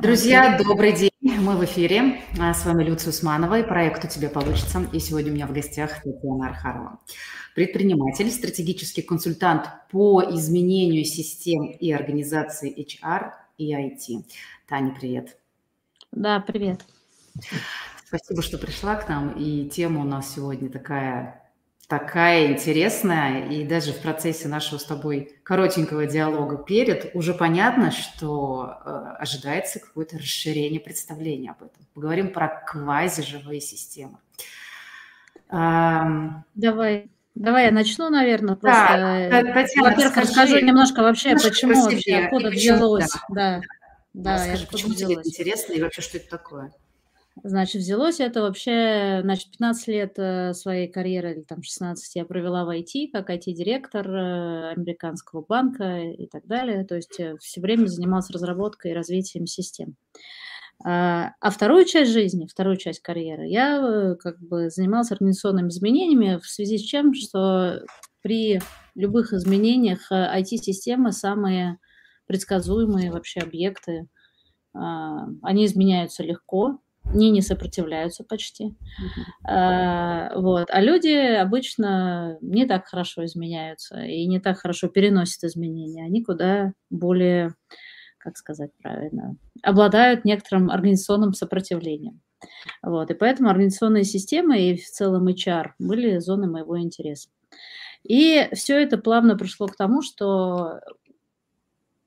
Друзья, добрый день. Мы в эфире. А, с вами Люция Усманова и проект «У тебя получится». И сегодня у меня в гостях Татьяна Архарова. Предприниматель, стратегический консультант по изменению систем и организации HR и IT. Таня, привет. Да, привет. Спасибо, что пришла к нам. И тема у нас сегодня такая такая интересная, и даже в процессе нашего с тобой коротенького диалога перед уже понятно, что э, ожидается какое-то расширение представления об этом. Поговорим про квазиживые системы. Давай. Давай я начну, наверное, просто. Да, Татьяна, Во-первых, расскажи немножко вообще, немножко почему вообще, откуда взялось. Да, да, да расскажи, почему тебе это интересно и вообще, что это такое? Значит, взялось это вообще, значит, 15 лет э, своей карьеры, или там 16, я провела в IT, как IT-директор э, американского банка и так далее. То есть э, все время занималась разработкой и развитием систем. А, а вторую часть жизни, вторую часть карьеры, я как бы занималась организационными изменениями в связи с чем, что при любых изменениях IT-системы самые предсказуемые вообще объекты, а, они изменяются легко, не не сопротивляются почти. А, вот. А люди обычно не так хорошо изменяются и не так хорошо переносят изменения. Они куда более, как сказать правильно, обладают некоторым организационным сопротивлением. Вот. И поэтому организационные системы и в целом HR были зоной моего интереса. И все это плавно пришло к тому, что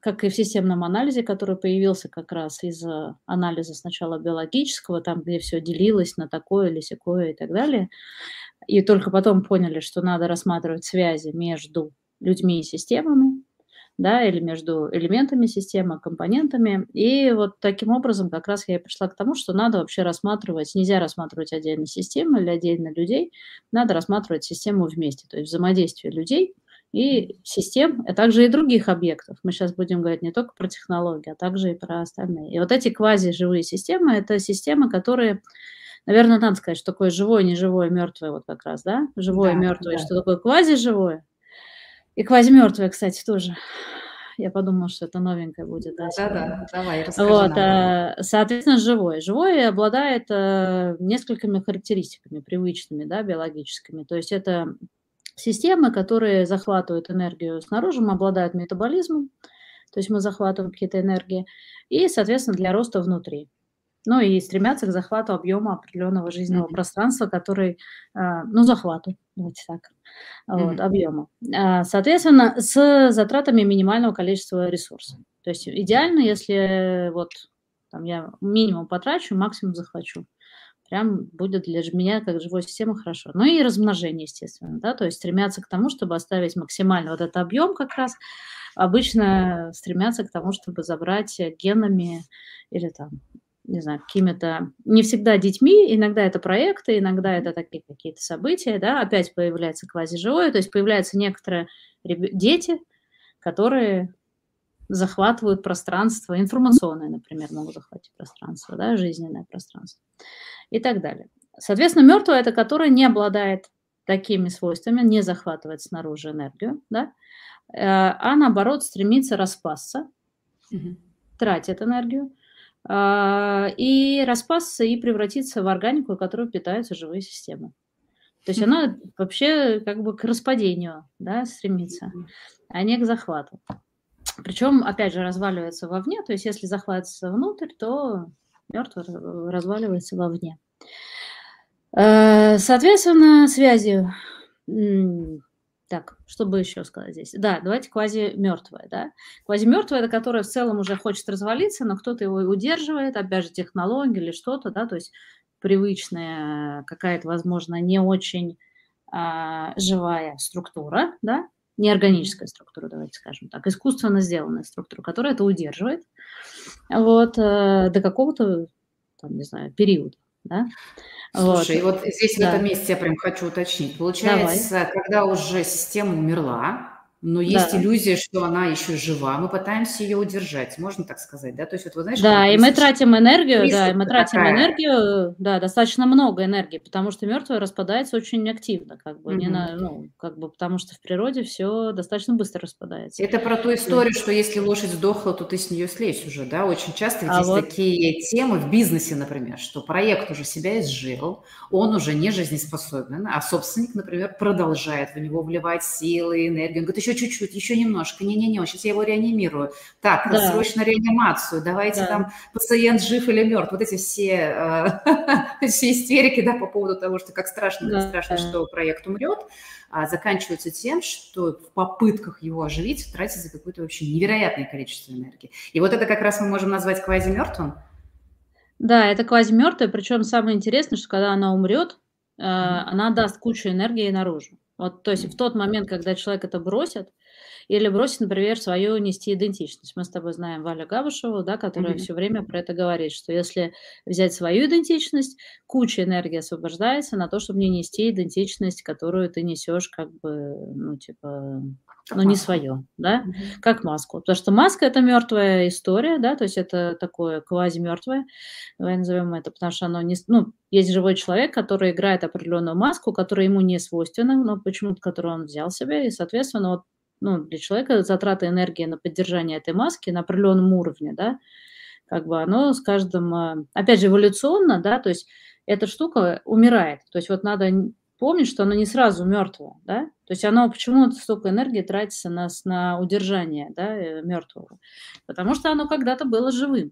как и в системном анализе, который появился как раз из анализа сначала биологического, там, где все делилось на такое или секое и так далее. И только потом поняли, что надо рассматривать связи между людьми и системами, да, или между элементами системы, компонентами. И вот таким образом как раз я и пришла к тому, что надо вообще рассматривать, нельзя рассматривать отдельно системы или отдельно людей, надо рассматривать систему вместе, то есть взаимодействие людей – и систем, а также и других объектов. Мы сейчас будем говорить не только про технологии, а также и про остальные. И вот эти квази-живые системы – это системы, которые, наверное, надо сказать, что такое живое, неживое, мертвое вот как раз, да? Живое, да, мертвое, да. что такое квази-живое. И квази-мертвое, кстати, тоже. Я подумала, что это новенькое будет. Да, да, да, давай, расскажи вот, нам. А, соответственно, живое. Живое обладает а, несколькими характеристиками привычными, да, биологическими. То есть это Системы, которые захватывают энергию снаружи, обладают метаболизмом, то есть мы захватываем какие-то энергии, и, соответственно, для роста внутри. Ну и стремятся к захвату объема определенного жизненного mm-hmm. пространства, который, а, ну, захвату, давайте так, mm-hmm. вот, объема. А, соответственно, с затратами минимального количества ресурсов. То есть идеально, если вот там я минимум потрачу, максимум захвачу прям будет для меня как живой системы хорошо. Ну и размножение, естественно, да, то есть стремятся к тому, чтобы оставить максимально вот этот объем как раз, обычно стремятся к тому, чтобы забрать генами или там, не знаю, какими-то, не всегда детьми, иногда это проекты, иногда это такие какие-то события, да, опять появляется квазиживое, то есть появляются некоторые дети, которые захватывают пространство, информационное, например, могут захватить пространство, да, жизненное пространство и так далее. Соответственно, мертвое – это которое не обладает такими свойствами, не захватывает снаружи энергию, да, э, а наоборот стремится распасться, угу. тратит энергию, э, и распасться и превратиться в органику, которую питаются живые системы. То есть она вообще как бы к распадению да, стремится, а не к захвату. Причем, опять же, разваливается вовне, то есть если захватывается внутрь, то мертвый разваливается вовне. Э, соответственно, связи. Так, что бы еще сказать здесь? Да, давайте квази-мертвое, да. Квази-мертвое, это которое в целом уже хочет развалиться, но кто-то его удерживает, опять же, технология или что-то, да, то есть привычная какая-то, возможно, не очень а, живая структура, да, неорганическая структура, давайте скажем так, искусственно сделанная структура, которая это удерживает вот, э, до какого-то, там, не знаю, периода. Да? Слушай, вот. вот здесь да. в этом месте я прям хочу уточнить. Получается, Давай. когда уже система умерла, но есть да. иллюзия, что она еще жива, мы пытаемся ее удержать, можно так сказать, да? То есть вот вы знаете, да, и мы тратим энергию, да, и мы тратим такая. энергию, да, достаточно много энергии, потому что мертвое распадается очень активно, как бы, угу. не на, ну, как бы, потому что в природе все достаточно быстро распадается. Это про ту историю, что если лошадь сдохла, то ты с нее слезь уже, да? Очень часто ведь а есть вот... такие темы в бизнесе, например, что проект уже себя изжил, он уже не жизнеспособен, а собственник, например, продолжает в него вливать силы, энергию, он говорит, еще чуть-чуть, еще немножко, не-не-не, сейчас я его реанимирую. Так, да. срочно реанимацию, давайте да. там пациент жив или мертв. Вот эти все, э, все истерики, да, по поводу того, что как страшно, как страшно, что проект умрет, а, заканчиваются тем, что в попытках его оживить тратится какое-то вообще невероятное количество энергии. И вот это как раз мы можем назвать квази-мертвым. Да, это квази-мертвая, причем самое интересное, что когда она умрет, э, она даст кучу энергии наружу. Вот, то есть в тот момент, когда человек это бросит, или бросит, например, свою нести идентичность. Мы с тобой знаем Валю Габушеву, да, которая mm-hmm. все время про это говорит, что если взять свою идентичность, куча энергии освобождается на то, чтобы не нести идентичность, которую ты несешь как бы, ну, типа, ну, не свое, да, угу. как маску. Потому что маска – это мертвая история, да, то есть это такое квази-мертвое, давай назовем это, потому что оно не, ну, есть живой человек, который играет определенную маску, которая ему не свойственна, но почему-то, которую он взял себе, и, соответственно, вот ну, для человека затраты энергии на поддержание этой маски на определенном уровне, да, как бы оно с каждым, а, опять же, эволюционно, да, то есть эта штука умирает. То есть вот надо помнить, что оно не сразу мертвое, да, то есть оно почему столько энергии тратится на, на удержание, да, э, мертвого, потому что оно когда-то было живым.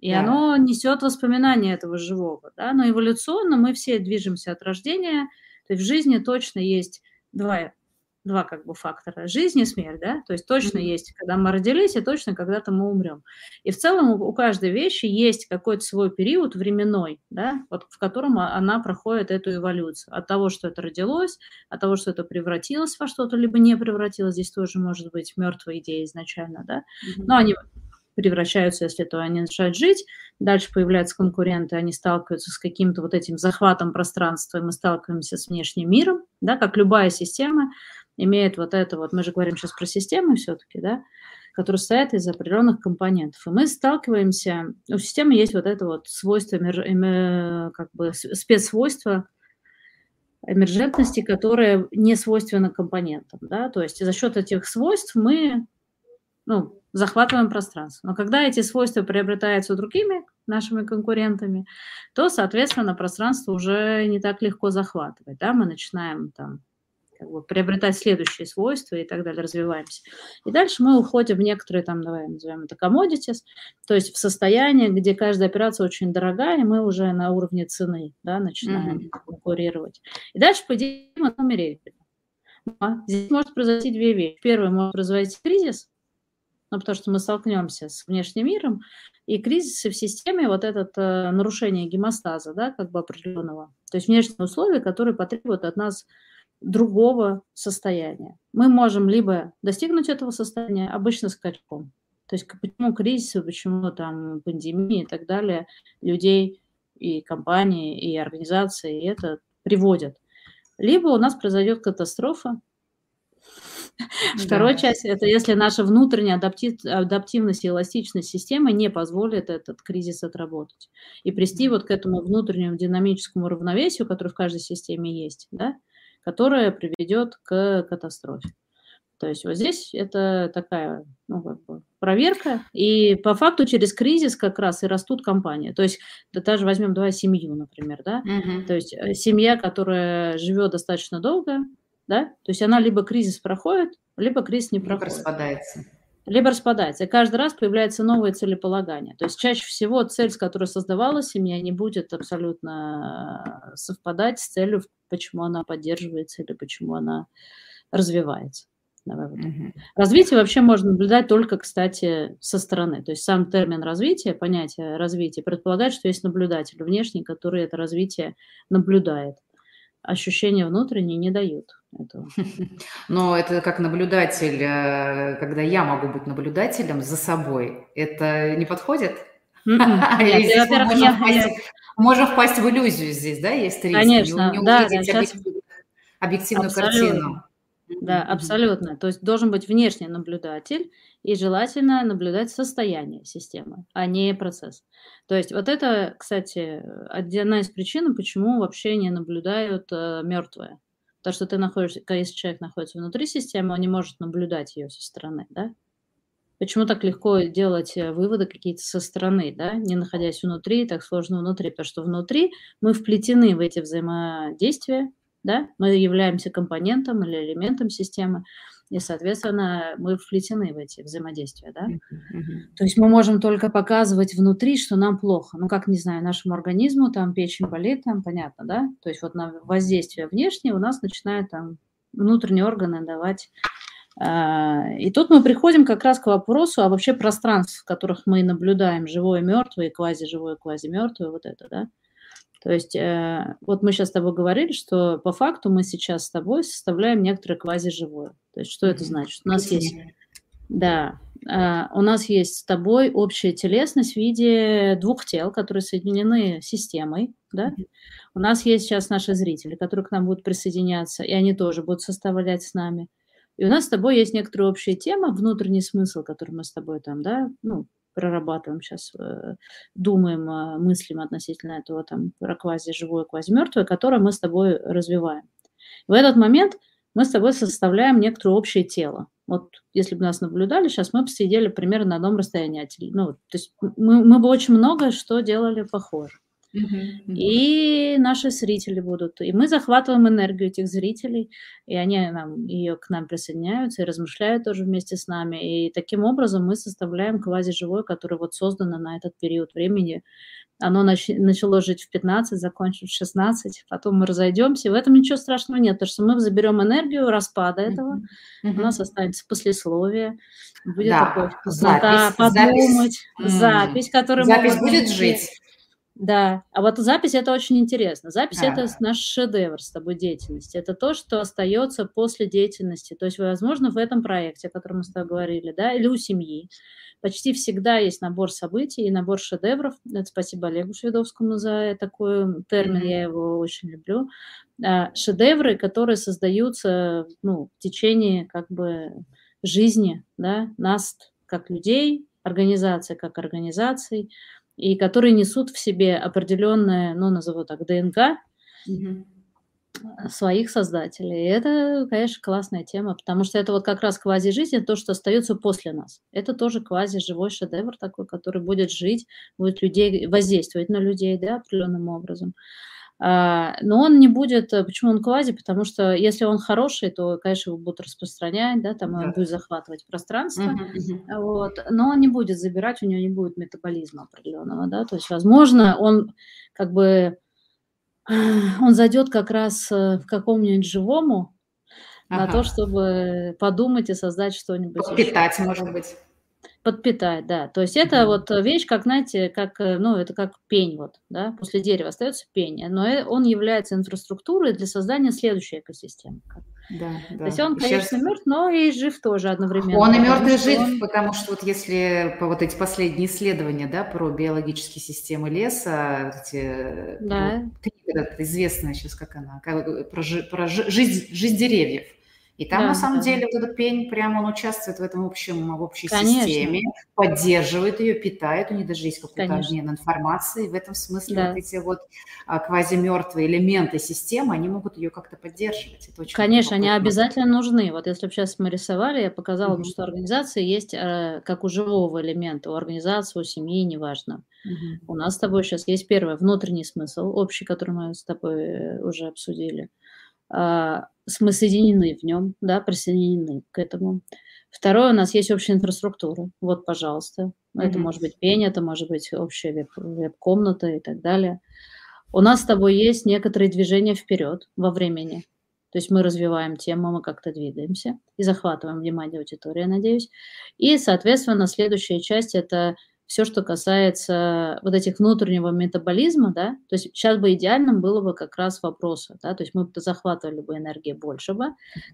И да. оно несет воспоминания этого живого. Да? Но эволюционно мы все движемся от рождения. То есть в жизни точно есть два два как бы фактора. Жизнь и смерть, да, то есть точно mm-hmm. есть, когда мы родились, и точно когда-то мы умрем. И в целом у каждой вещи есть какой-то свой период временной, да, вот в котором она проходит эту эволюцию. От того, что это родилось, от того, что это превратилось во что-то, либо не превратилось, здесь тоже может быть мертвая идея изначально, да, mm-hmm. но они превращаются, если то они начинают жить, дальше появляются конкуренты, они сталкиваются с каким-то вот этим захватом пространства, и мы сталкиваемся с внешним миром, да, как любая система, имеет вот это вот, мы же говорим сейчас про системы все-таки, да, которые стоят из определенных компонентов. И мы сталкиваемся, у системы есть вот это вот свойство, как бы спецсвойство эмержентности, которое не свойственно компонентам. Да? То есть за счет этих свойств мы ну, захватываем пространство. Но когда эти свойства приобретаются другими нашими конкурентами, то, соответственно, пространство уже не так легко захватывать. Да? Мы начинаем там как бы, приобретать следующие свойства и так далее, развиваемся. И дальше мы уходим в некоторые, там, давай назовем это commodities, то есть в состояние, где каждая операция очень дорогая, и мы уже на уровне цены да, начинаем mm-hmm. конкурировать. И дальше, по идее, мы умереть. А здесь может произойти две вещи. Первое, может произойти кризис, ну, потому что мы столкнемся с внешним миром, и кризисы в системе, вот это э, нарушение гемостаза, да, как бы определенного, то есть внешние условия, которые потребуют от нас другого состояния. Мы можем либо достигнуть этого состояния обычно скачком. То есть почему кризисы, почему там пандемии и так далее людей и компании, и организации и это приводят. Либо у нас произойдет катастрофа. Вторая часть – это если наша внутренняя адаптив, адаптивность и эластичность системы не позволит этот кризис отработать. И прийти вот к этому внутреннему динамическому равновесию, который в каждой системе есть, да, которая приведет к катастрофе. То есть вот здесь это такая ну, как бы проверка, и по факту через кризис как раз и растут компании. То есть да, даже возьмем давай семью, например, да, угу. то есть э, семья, которая живет достаточно долго, да, то есть она либо кризис проходит, либо кризис не проходит. Распадается либо распадается. И каждый раз появляется новое целеполагание. То есть чаще всего цель, с которой создавалась семья, не будет абсолютно э, совпадать с целью, почему она поддерживается или почему она развивается. Давай вот угу. Развитие вообще можно наблюдать только, кстати, со стороны. То есть сам термин развития, понятие развития предполагает, что есть наблюдатель внешний, который это развитие наблюдает ощущения внутренние не дают этого. Но это как наблюдатель, э, когда я могу быть наблюдателем за собой, это не подходит? Можем впасть в иллюзию здесь, да, есть риск? Конечно, да, объективную картину. Да, абсолютно. То есть должен быть внешний наблюдатель и желательно наблюдать состояние системы, а не процесс. То есть вот это, кстати, одна из причин, почему вообще не наблюдают э, мертвые. То, что ты находишься, если человек находится внутри системы, он не может наблюдать ее со стороны, да? Почему так легко делать э, выводы какие-то со стороны, да, не находясь внутри, так сложно внутри? Потому что внутри мы вплетены в эти взаимодействия, да, мы являемся компонентом или элементом системы, и, соответственно, мы вплетены в эти взаимодействия, да. Mm-hmm. То есть мы можем только показывать внутри, что нам плохо. Ну, как, не знаю, нашему организму, там, печень болит, там, понятно, да. То есть вот на воздействие внешнее у нас начинают там внутренние органы давать а, и тут мы приходим как раз к вопросу, а вообще пространств, в которых мы наблюдаем живое, мертвое, квази-живое, квази-мертвое, вот это, да. То есть э, вот мы сейчас с тобой говорили, что по факту мы сейчас с тобой составляем некоторое квази-живое. То есть что это значит? У нас есть, да, а, у нас есть с тобой общая телесность в виде двух тел, которые соединены системой, да. У нас есть сейчас наши зрители, которые к нам будут присоединяться, и они тоже будут составлять с нами. И у нас с тобой есть некоторая общая тема, внутренний смысл, который мы с тобой там, да, ну, прорабатываем сейчас, э, думаем, э, мыслим относительно этого там про квази живое, квази мертвое, которое мы с тобой развиваем. В этот момент мы с тобой составляем некоторое общее тело. Вот если бы нас наблюдали, сейчас мы бы сидели примерно на одном расстоянии. Ну, то есть мы, мы бы очень много что делали похоже. И наши зрители будут. И мы захватываем энергию этих зрителей, и они нам, ее к нам присоединяются и размышляют тоже вместе с нами. И таким образом мы составляем квази-живое, которое вот создано на этот период времени. Оно нач- начало жить в 15, закончит в 16, потом мы разойдемся. В этом ничего страшного нет, потому что мы заберем энергию распада этого, у нас останется послесловие, будет да, такое запись, подумать, запись, запись которая запись будет жить. Да, а вот запись это очень интересно. Запись а. это наш шедевр с тобой деятельности. Это то, что остается после деятельности. То есть, возможно, в этом проекте, о котором мы с тобой говорили, да, или у семьи, почти всегда есть набор событий и набор шедевров. Это спасибо Олегу Шведовскому за такой термин, mm-hmm. я его очень люблю. А, шедевры, которые создаются ну, в течение как бы жизни, да, нас как людей, организации как организаций, и которые несут в себе определенное, ну, назову так, ДНК угу. своих создателей. И это, конечно, классная тема, потому что это вот как раз квази-жизнь, то, что остается после нас. Это тоже квази-живой шедевр такой, который будет жить, будет людей, воздействовать на людей, да, определенным образом. А, но он не будет, э, почему он квази, потому что если он хороший, то, конечно, его будут распространять, да, там да. он будет захватывать пространство, uh-huh, вот, но он не будет забирать, у него не будет метаболизма определенного, да, то есть, возможно, он как бы, он зайдет как раз э, в какому-нибудь живому ага. на то, чтобы подумать и создать что-нибудь. Питать, может быть подпитать, да. То есть это вот вещь, как, знаете, как, э, ну, это как пень вот, да, после дерева остается пень, но э, он является инфраструктурой для создания следующей экосистемы. Да, да. То есть он, конечно, Сейчас... мертв, но и жив тоже одновременно. Он и мертв, и жив, он... потому что вот если по вот эти последние исследования, да, про биологические системы леса, эти, э, да. книга известная сейчас, как она, как, про, про жизнь, жизнь деревьев. И там, да, на самом да. деле, вот этот пень, прямо он участвует в этом общем, в общей Конечно. системе, поддерживает ее, питает, у них даже есть какой-то обмен информацией. В этом смысле да. вот эти вот а, квазимертвые элементы системы, они могут ее как-то поддерживать. Это очень Конечно, они обязательно нужны. Вот если бы сейчас мы рисовали, я показала, mm-hmm. что организация есть э, как у живого элемента, у организации, у семьи, неважно. Mm-hmm. У нас с тобой сейчас есть первый внутренний смысл, общий, который мы с тобой э, уже обсудили. Мы соединены в нем, да, присоединены к этому. Второе, у нас есть общая инфраструктура. Вот, пожалуйста. Mm-hmm. Это может быть пень, это может быть общая веб- веб-комната и так далее. У нас с тобой есть некоторые движения вперед во времени. То есть мы развиваем тему, мы как-то двигаемся и захватываем внимание аудитории, надеюсь. И, соответственно, следующая часть – это все, что касается вот этих внутреннего метаболизма, да, то есть сейчас бы идеальным было бы как раз вопросы, да, то есть мы бы захватывали бы энергии больше бы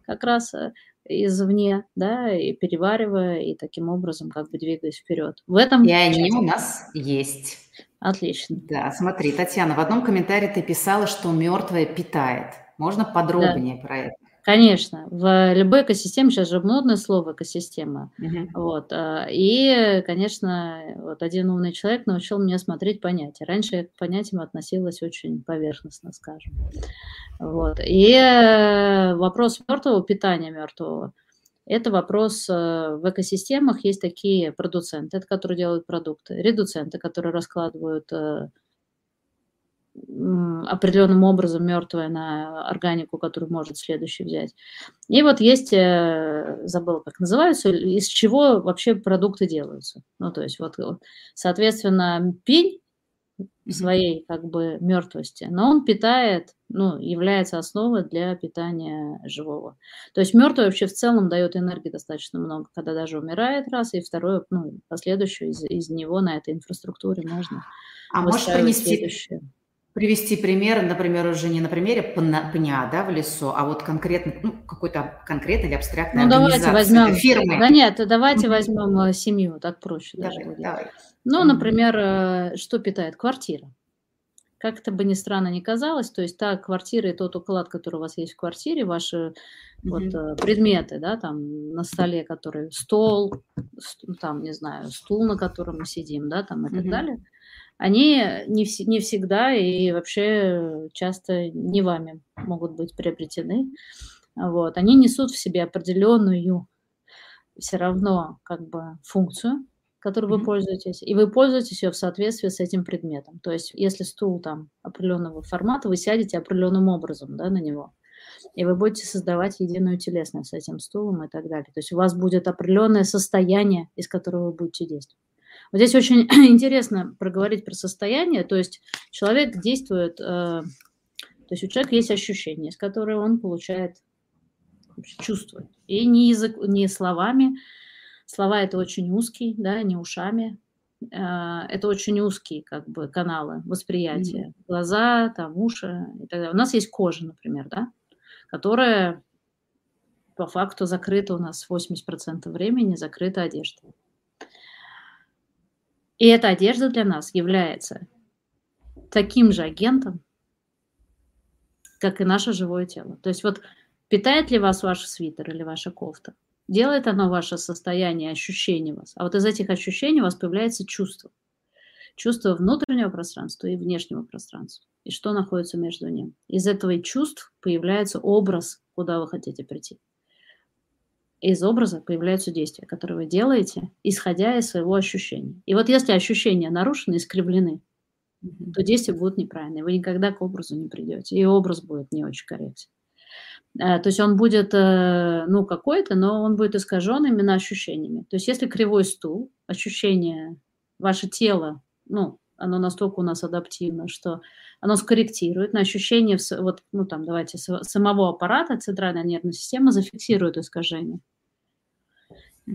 как раз э, извне, да, и переваривая, и таким образом как бы двигаясь вперед. В этом... И они у нас есть. Отлично. Да, смотри, Татьяна, в одном комментарии ты писала, что мертвое питает. Можно подробнее да. про это? Конечно, в любой экосистеме, сейчас же модное слово экосистема, угу. вот, а, и, конечно, вот один умный человек научил меня смотреть понятия. Раньше я к понятиям относилась очень поверхностно, скажем, вот, и э, вопрос мертвого питания мертвого, это вопрос э, в экосистемах, есть такие продуценты, которые делают продукты, редуценты, которые раскладывают э, определенным образом мертвое на органику, которую может следующий взять. И вот есть, э, забыла, как называются, из чего вообще продукты делаются. Ну, то есть вот, соответственно, пень своей как бы мертвости, но он питает, ну, является основой для питания живого. То есть мертвый вообще в целом дает энергии достаточно много, когда даже умирает раз, и второе, ну, последующее из, из него на этой инфраструктуре можно а можешь принести, следующее. Привести пример, например, уже не на примере пня, да, в лесу, а вот конкретно, ну, какой-то конкретный или абстрактный Ну, давайте возьмем, фирмы. Да нет, давайте возьмем э, семью, так проще давай, даже будет. Давай. Ну, например, э, что питает? Квартира. Как это бы ни странно ни казалось, то есть та квартира и тот уклад, который у вас есть в квартире, ваши mm-hmm. вот э, предметы, да, там на столе, который стол, там, не знаю, стул, на котором мы сидим, да, там и mm-hmm. так далее – они не, вс- не всегда и вообще часто не вами могут быть приобретены. Вот. Они несут в себе определенную все равно как бы функцию, которой mm-hmm. вы пользуетесь, и вы пользуетесь ее в соответствии с этим предметом. То есть, если стул там определенного формата, вы сядете определенным образом да, на него, и вы будете создавать единую телесность с этим стулом и так далее. То есть у вас будет определенное состояние, из которого вы будете действовать. Вот здесь очень интересно проговорить про состояние, то есть человек действует, э, то есть у человека есть ощущения, с которыми он получает, чувствует. И не, язык, не словами, слова это очень узкий, да, не ушами, э, это очень узкие как бы каналы восприятия. Mm-hmm. Глаза, там, уши и так далее. У нас есть кожа, например, да, которая по факту закрыта у нас 80% времени, закрыта одежда. И эта одежда для нас является таким же агентом, как и наше живое тело. То есть вот питает ли вас ваш свитер или ваша кофта? Делает оно ваше состояние, ощущение вас? А вот из этих ощущений у вас появляется чувство. Чувство внутреннего пространства и внешнего пространства. И что находится между ним. Из этого чувств появляется образ, куда вы хотите прийти из образа появляются действия, которые вы делаете, исходя из своего ощущения. И вот если ощущения нарушены, искривлены, то действия будут неправильные. Вы никогда к образу не придете, и образ будет не очень корректен. Э, то есть он будет, э, ну, какой-то, но он будет искажен именно ощущениями. То есть если кривой стул, ощущение, ваше тело, ну, оно настолько у нас адаптивно, что оно скорректирует на ощущение, вот, ну, там, давайте, самого аппарата, центральная нервная система зафиксирует искажение.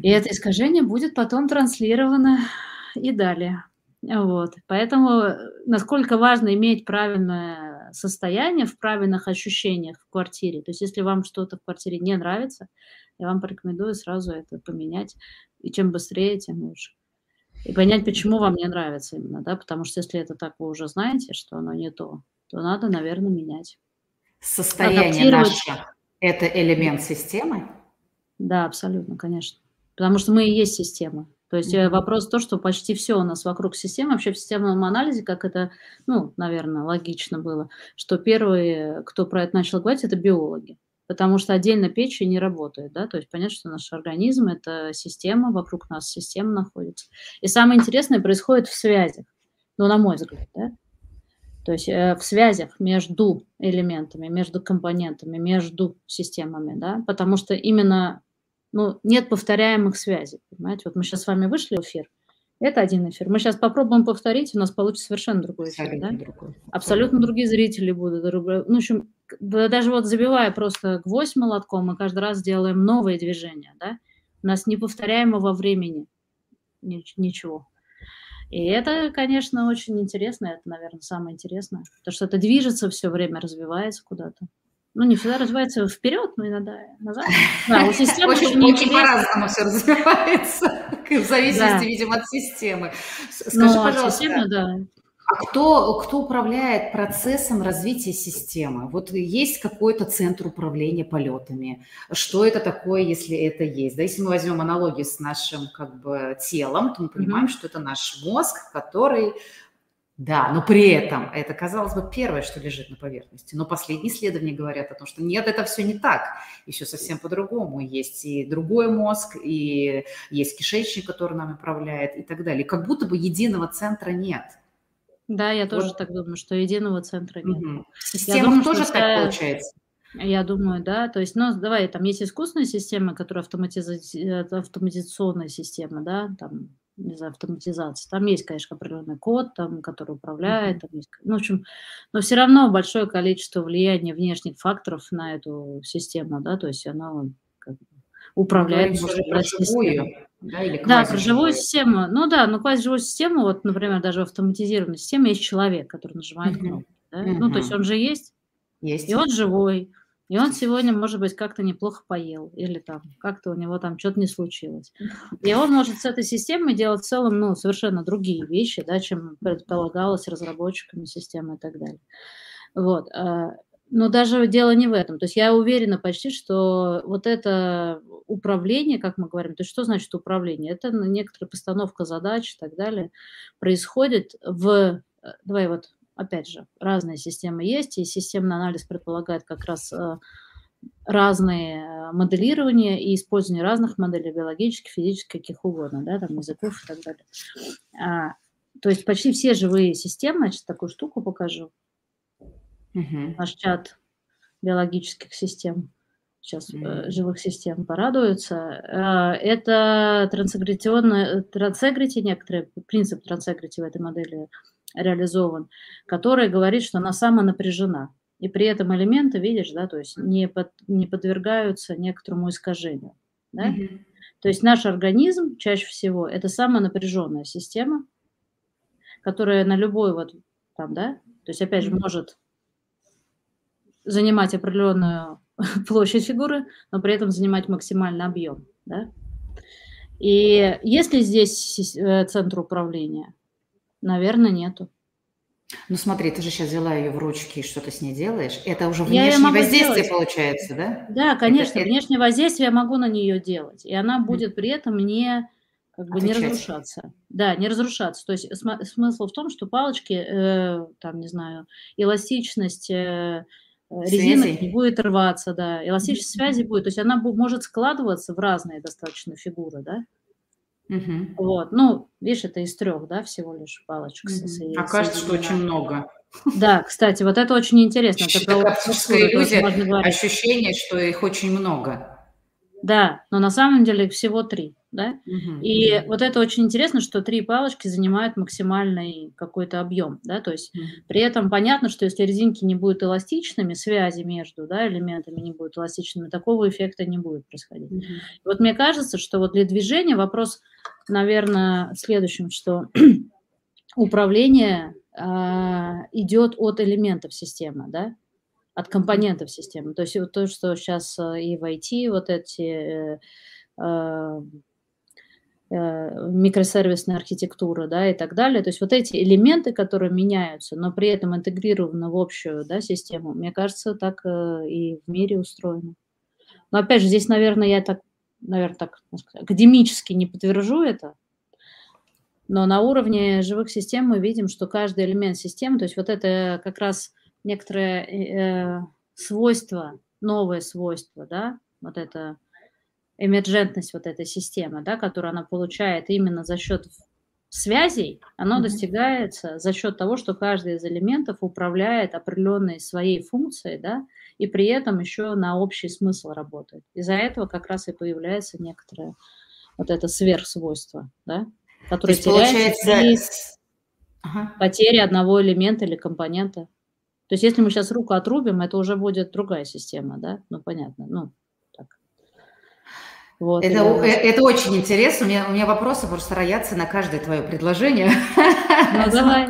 И это искажение будет потом транслировано и далее. Вот. Поэтому э, насколько важно иметь правильное состояние в правильных ощущениях в квартире. То есть если вам что-то в квартире не нравится, я вам порекомендую сразу это поменять. И чем быстрее, тем лучше. И понять, почему вам не нравится именно, да, потому что если это так вы уже знаете, что оно не то, то надо, наверное, менять. Состояние наше – это элемент системы? Да, абсолютно, конечно. Потому что мы и есть система. То есть mm-hmm. вопрос то, что почти все у нас вокруг системы, вообще в системном анализе, как это, ну, наверное, логично было, что первые, кто про это начал говорить, это биологи. Потому что отдельно печень не работает, да, то есть понятно, что наш организм – это система, вокруг нас система находится. И самое интересное происходит в связях, ну, на мой взгляд, да, то есть э, в связях между элементами, между компонентами, между системами, да, потому что именно ну, нет повторяемых связей, понимаете? Вот мы сейчас с вами вышли в эфир, это один эфир. Мы сейчас попробуем повторить, у нас получится совершенно другой эфир, Абсолютно да? Другой. Абсолютно другие зрители будут. Ну, в общем, даже вот забивая просто гвоздь молотком, мы каждый раз делаем новые движения, да? У нас неповторяемого времени ничего. И это, конечно, очень интересно, это, наверное, самое интересное, потому что это движется все время, развивается куда-то ну, не всегда развивается вперед, но иногда назад. Да, у системы очень, очень по-разному все развивается, в зависимости, да. видимо, от системы. Скажи, но пожалуйста. Система, да. А кто, кто управляет процессом развития системы? Вот есть какой-то центр управления полетами. Что это такое, если это есть? Да, если мы возьмем аналогию с нашим как бы телом, то мы понимаем, mm-hmm. что это наш мозг, который да, но при этом это, казалось бы, первое, что лежит на поверхности. Но последние исследования говорят о том, что нет, это все не так. Еще совсем по-другому. Есть и другой мозг, и есть кишечник, который нам управляет и так далее. Как будто бы единого центра нет. Да, я тоже вот. так думаю, что единого центра нет. Угу. Система тоже так получается. Я думаю, да. То есть, ну, давай, там есть искусственная система, которая автоматиза... Э, автоматизационная система, да, там, не знаю, автоматизация. Там есть, конечно, определенный код, там, который управляет, там есть, ну, в общем, но все равно большое количество влияния внешних факторов на эту систему, да, то есть она как бы, управляет. Живую, да, или да, про живую систему. Ну да, ну квазиживую систему, вот, например, даже в автоматизированной системе есть человек, который нажимает кнопку. Да? Uh-huh. Ну, то есть он же есть, есть. и он живой. И он сегодня, может быть, как-то неплохо поел, или там как-то у него там что-то не случилось. И он может с этой системой делать в целом, ну, совершенно другие вещи, да, чем предполагалось разработчиками системы и так далее. Вот. А, но даже дело не в этом. То есть я уверена почти, что вот это управление, как мы говорим, то есть что значит управление? Это некоторая постановка задач и так далее происходит в... Давай вот опять же, разные системы есть, и системный анализ предполагает как раз э, разные моделирования и использование разных моделей, биологических, физических, каких угодно, да, там, языков и так далее. А, то есть почти все живые системы, сейчас такую штуку покажу, угу. наш чат биологических систем, сейчас mm живых систем порадуются, э, это трансагрессионная, трансагрити, некоторый принцип трансагрити в этой модели – реализован, который говорит, что она самонапряжена. И при этом элементы, видишь, да, то есть не, под, не подвергаются некоторому искажению. Да? Mm-hmm. То есть наш организм чаще всего это самонапряженная система, которая на любой вот там, да, то есть опять же может занимать определенную площадь фигуры, но при этом занимать максимальный объем, да. И если здесь э, центр управления, Наверное, нету. Ну смотри, ты же сейчас взяла ее в ручки и что-то с ней делаешь. Это уже внешнее воздействие делать. получается, да? Да, конечно, это, внешнее воздействие я могу на нее делать. И она будет при этом не как бы Отвечать. не разрушаться. Да, не разрушаться. То есть см- смысл в том, что палочки, э, там, не знаю, эластичность э, резинок не будет рваться, да, эластичность связи будет. То есть она может складываться в разные достаточно фигуры, да. Угу. Вот, ну, видишь, это из трех, да, всего лишь палочек. Угу. Со, а кажется, что очень много. Да, кстати, вот это очень интересно. Это иллюзия, ощущение, что их очень много. Да, но на самом деле всего три, да? Угу, и угу. вот это очень интересно, что три палочки занимают максимальный какой-то объем, да, то есть угу. при этом понятно, что если резинки не будут эластичными, связи между, да, элементами не будут эластичными, такого эффекта не будет происходить. Угу. Вот мне кажется, что вот для движения вопрос, наверное, в следующем, что управление э, идет от элементов системы, да, от компонентов системы. То есть вот то, что сейчас э, и в IT вот эти э, э, микросервисная архитектура, да, и так далее. То есть вот эти элементы, которые меняются, но при этом интегрированы в общую, да, систему, мне кажется, так э, и в мире устроено. Но опять же, здесь, наверное, я так, наверное, так академически не подтвержу это, но на уровне живых систем мы видим, что каждый элемент системы, то есть вот это как раз некоторое э, свойство, новое свойство, да, вот это эмерджентность вот этой системы, да, которую она получает именно за счет связей, оно mm-hmm. достигается за счет того, что каждый из элементов управляет определенной своей функцией, да, и при этом еще на общий смысл работает. Из-за этого как раз и появляется некоторое вот это сверхсвойство, да, которое теряется получается... при ага. потере одного элемента или компонента. То есть если мы сейчас руку отрубим, это уже будет другая система, да? Ну, понятно, ну. Вот, это, и... это очень интересно. У меня, у меня вопросы просто роятся на каждое твое предложение. Ну, давай.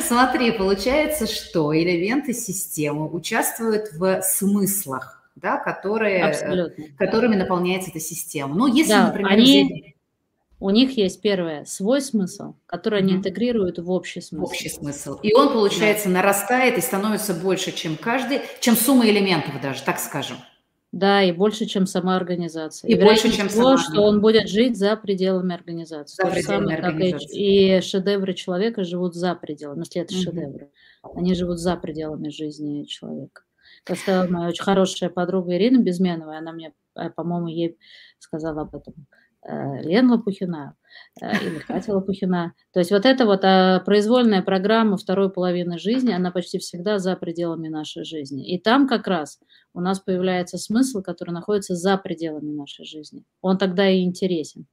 Смотри, получается, что элементы системы участвуют в смыслах, да, которые, которыми наполняется эта система. Ну, если, да, например, они... У них есть первое свой смысл, который они интегрируют в общий смысл. Общий смысл. И он, получается, да. нарастает и становится больше, чем каждый, чем сумма элементов даже, так скажем. Да, и больше, чем сама организация. И, и больше, чем того, сама что он будет жить за пределами организации. За пределами самое, организации. И, и шедевры человека живут за пределами, если это угу. шедевры. Они живут за пределами жизни человека. Как сказала моя очень хорошая подруга Ирина Безменова, она мне, э, по-моему, ей сказала об этом Э, Лен Лопухина э, или Катя Лопухина. То есть вот эта вот а, произвольная программа второй половины жизни, она почти всегда за пределами нашей жизни. И там как раз у нас появляется смысл, который находится за пределами нашей жизни. Он тогда и интересен.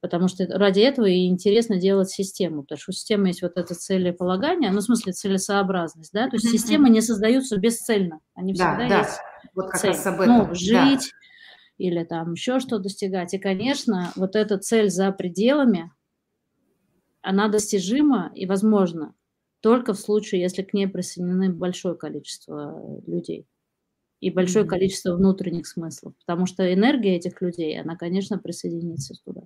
Потому что ради этого и интересно делать систему, потому что у системы есть вот это целеполагание, ну, в смысле, целесообразность, да, то есть системы не создаются бесцельно, они всегда да, да. есть вот как цель. Раз об этом. Ну, жить, или там еще что достигать. И, конечно, вот эта цель за пределами, она достижима и возможна только в случае, если к ней присоединены большое количество людей и большое mm-hmm. количество внутренних смыслов, потому что энергия этих людей, она, конечно, присоединится туда.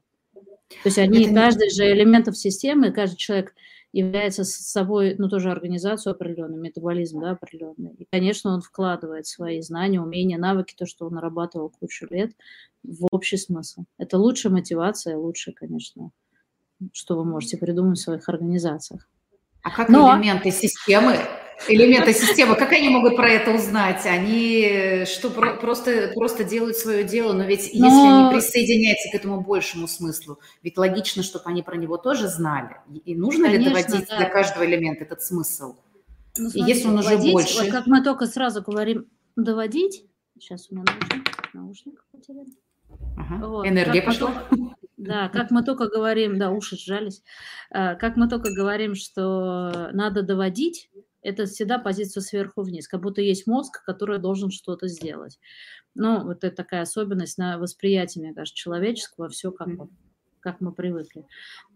То есть они, Это каждый не... же элементов системы, каждый человек является собой, ну, тоже организацию определенную, метаболизм, да, определенный. И, конечно, он вкладывает свои знания, умения, навыки, то, что он нарабатывал кучу лет, в общий смысл. Это лучшая мотивация, лучше, конечно, что вы можете придумать в своих организациях. А как Но... элементы системы элементы системы, как они могут про это узнать? Они что, про, просто, просто делают свое дело, но ведь но... если они присоединяются к этому большему смыслу, ведь логично, чтобы они про него тоже знали. И нужно Конечно, ли доводить да. для каждого элемента этот смысл? Ну, смотрите, И если он уже доводить, больше... Вот как мы только сразу говорим доводить, сейчас у меня наушник, наушник потерян. Ага. Вот, Энергия пошла. Только, да, как мы только говорим, да, уши сжались, э, как мы только говорим, что надо доводить, это всегда позиция сверху вниз, как будто есть мозг, который должен что-то сделать. Ну, вот это такая особенность на восприятие, мне кажется, человеческого, все как, вот, как мы привыкли.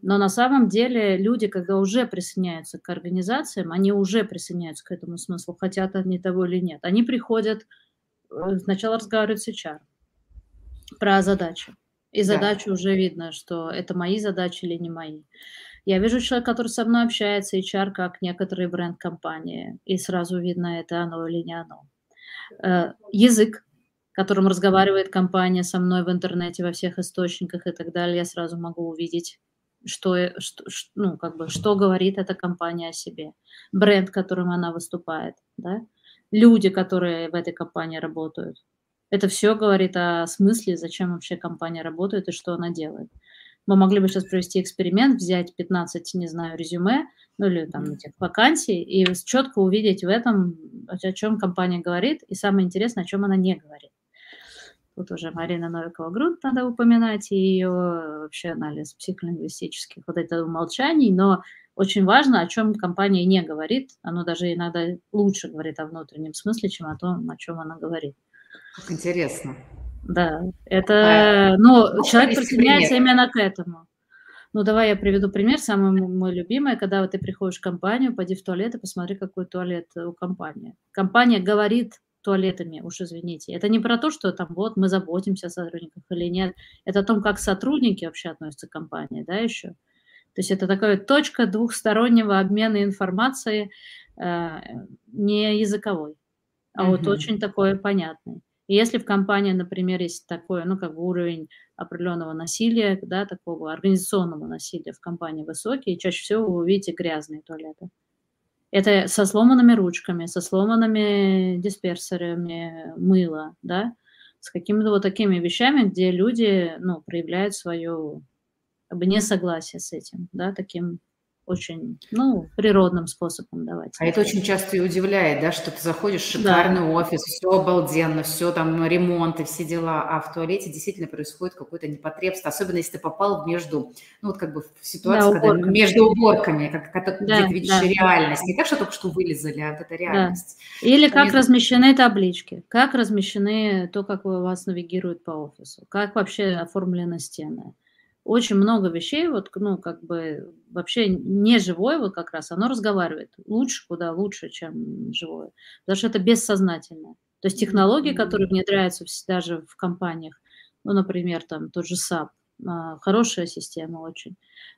Но на самом деле люди, когда уже присоединяются к организациям, они уже присоединяются к этому смыслу, хотят они того или нет. Они приходят, э, сначала разговаривают с HR про задачи. И задачу да. уже видно, что это мои задачи или не мои. Я вижу человека, который со мной общается, HR, как некоторые бренд-компании, и сразу видно, это оно или не оно. Э, язык, которым разговаривает компания со мной в интернете, во всех источниках и так далее, я сразу могу увидеть, что, что, ну, как бы, что говорит эта компания о себе, бренд, которым она выступает, да? люди, которые в этой компании работают. Это все говорит о смысле, зачем вообще компания работает и что она делает. Мы могли бы сейчас провести эксперимент, взять 15, не знаю, резюме, ну или там этих вакансий, и четко увидеть в этом, о чем компания говорит, и самое интересное, о чем она не говорит. Тут уже Марина Новикова-Грунт надо упоминать, и ее вообще анализ психолингвистических вот это умолчаний, но очень важно, о чем компания не говорит. Оно даже иногда лучше говорит о внутреннем смысле, чем о том, о чем она говорит. Как интересно. Да, это, ну, человек присоединяется именно к этому. Ну, давай я приведу пример, самый мой любимый, когда вот ты приходишь в компанию, пойди в туалет и посмотри, какой туалет у компании. Компания говорит туалетами, уж извините. Это не про то, что там вот мы заботимся о сотрудниках или нет. Это о том, как сотрудники вообще относятся к компании, да, еще. То есть это такая точка двухстороннего обмена информацией, э, не языковой, а mm-hmm. вот очень такой понятный. И если в компании, например, есть такой, ну, как бы уровень определенного насилия, да, такого организационного насилия в компании высокий, чаще всего вы увидите грязные туалеты. Это со сломанными ручками, со сломанными дисперсорами мыла, да, с какими-то вот такими вещами, где люди, ну, проявляют свое как бы несогласие с этим, да, таким очень, ну, природным способом давать. А это очень часто и удивляет, да, что ты заходишь в шикарный да. офис, все обалденно, все там ремонт и все дела, а в туалете действительно происходит какое-то непотребство, особенно если ты попал между, ну, вот как бы в ситуацию, да, когда между уборками, как, как да, где ты видишь да. реальность, не так, что только что вылезали, а вот это реальность. Да. Или как между... размещены таблички, как размещены то, как вас навигируют по офису, как вообще оформлены стены очень много вещей, вот, ну, как бы вообще не живое вот как раз, оно разговаривает лучше, куда лучше, чем живое, потому что это бессознательное. То есть технологии, которые внедряются даже в компаниях, ну, например, там тот же SAP, а, хорошая система очень,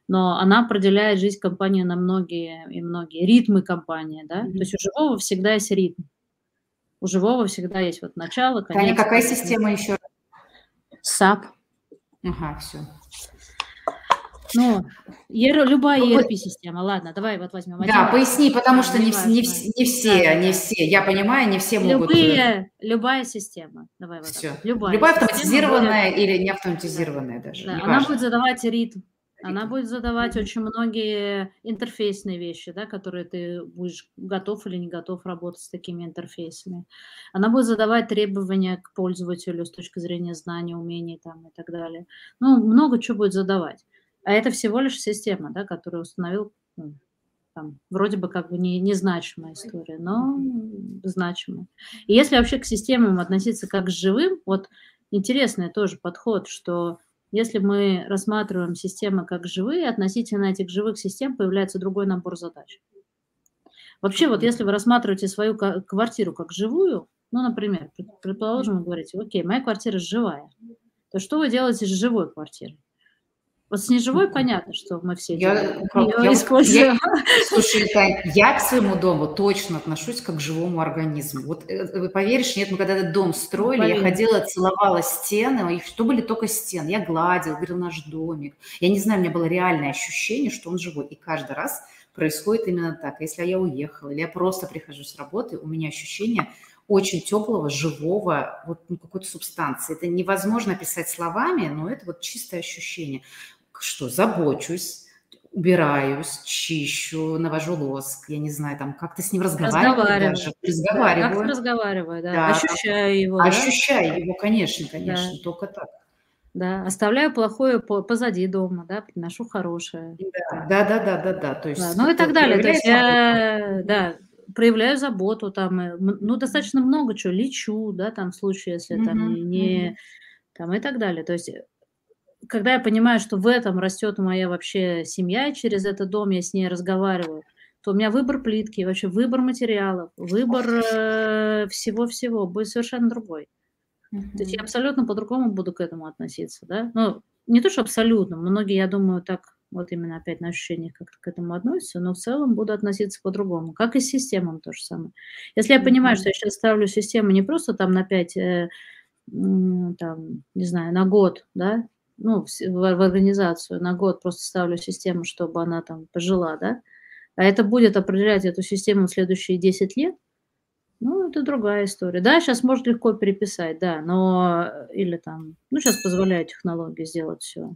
но она определяет жизнь компании на многие и многие ритмы компании, да, mm-hmm. то есть у живого всегда есть ритм, у живого всегда есть вот начало, конец. Таня, какая система еще? SAP. Ага, все. Ну, ER, любая ERP-система. Ладно, давай вот возьмем. Да, поясни, потому что не, не, не все, да, не все. Я понимаю, не все могут. Любые, любая система. Давай вот все. Любая, любая автоматизированная будет... или не автоматизированная даже. Да, она будет задавать ритм. Она будет задавать очень многие интерфейсные вещи, да, которые ты будешь готов или не готов работать с такими интерфейсами. Она будет задавать требования к пользователю с точки зрения знаний, умений там, и так далее. Ну, много чего будет задавать. А это всего лишь система, да, которую установил ну, там, вроде бы как бы не, незначимая история, но значимая. И если вообще к системам относиться как к живым, вот интересный тоже подход, что если мы рассматриваем системы как живые, относительно этих живых систем появляется другой набор задач. Вообще, вот если вы рассматриваете свою квартиру как живую, ну, например, предположим, вы говорите, окей, моя квартира живая, то что вы делаете с живой квартирой? Вот с неживой понятно, что мы все я, я, используем. Я, слушай, Тань, я к своему дому точно отношусь как к живому организму. Вот э, поверишь, нет, мы когда этот дом строили, Поверь. я ходила, целовала стены, и что были только стены. Я гладила, говорила, наш домик. Я не знаю, у меня было реальное ощущение, что он живой. И каждый раз происходит именно так. Если я уехала, или я просто прихожу с работы, у меня ощущение очень теплого, живого, вот ну, какой-то субстанции. Это невозможно описать словами, но это вот чистое ощущение что забочусь, убираюсь, чищу, навожу лоск, я не знаю, там как-то с ним разговариваю, разговариваю. даже, разговариваю. Да, как разговариваю, да. да. Ощущаю его. Ощущаю да? его, конечно, конечно, да. только так. Да, оставляю плохое позади дома, да, приношу хорошее. Да, да, да, да, да, да. То есть, да. Ну и так далее. То есть я, да, проявляю заботу, там, э, ну, достаточно много чего, лечу, да, там, в случае, если mm-hmm. там не, mm-hmm. там, и так далее. То есть когда я понимаю, что в этом растет моя вообще семья, и через этот дом я с ней разговариваю, то у меня выбор плитки, вообще выбор материалов, выбор э, всего-всего будет совершенно другой. Mm-hmm. То есть я абсолютно по-другому буду к этому относиться, да? Ну, не то, что абсолютно, многие, я думаю, так вот именно опять на ощущениях как-то к этому относятся, но в целом буду относиться по-другому, как и с системам то же самое. Если я понимаю, mm-hmm. что я сейчас ставлю систему не просто там на 5, э, там, не знаю, на год, да, ну, в, в организацию на год просто ставлю систему, чтобы она там пожила, да, а это будет определять эту систему в следующие 10 лет, ну, это другая история. Да, сейчас можно легко переписать, да, но или там, ну, сейчас позволяют технологии сделать все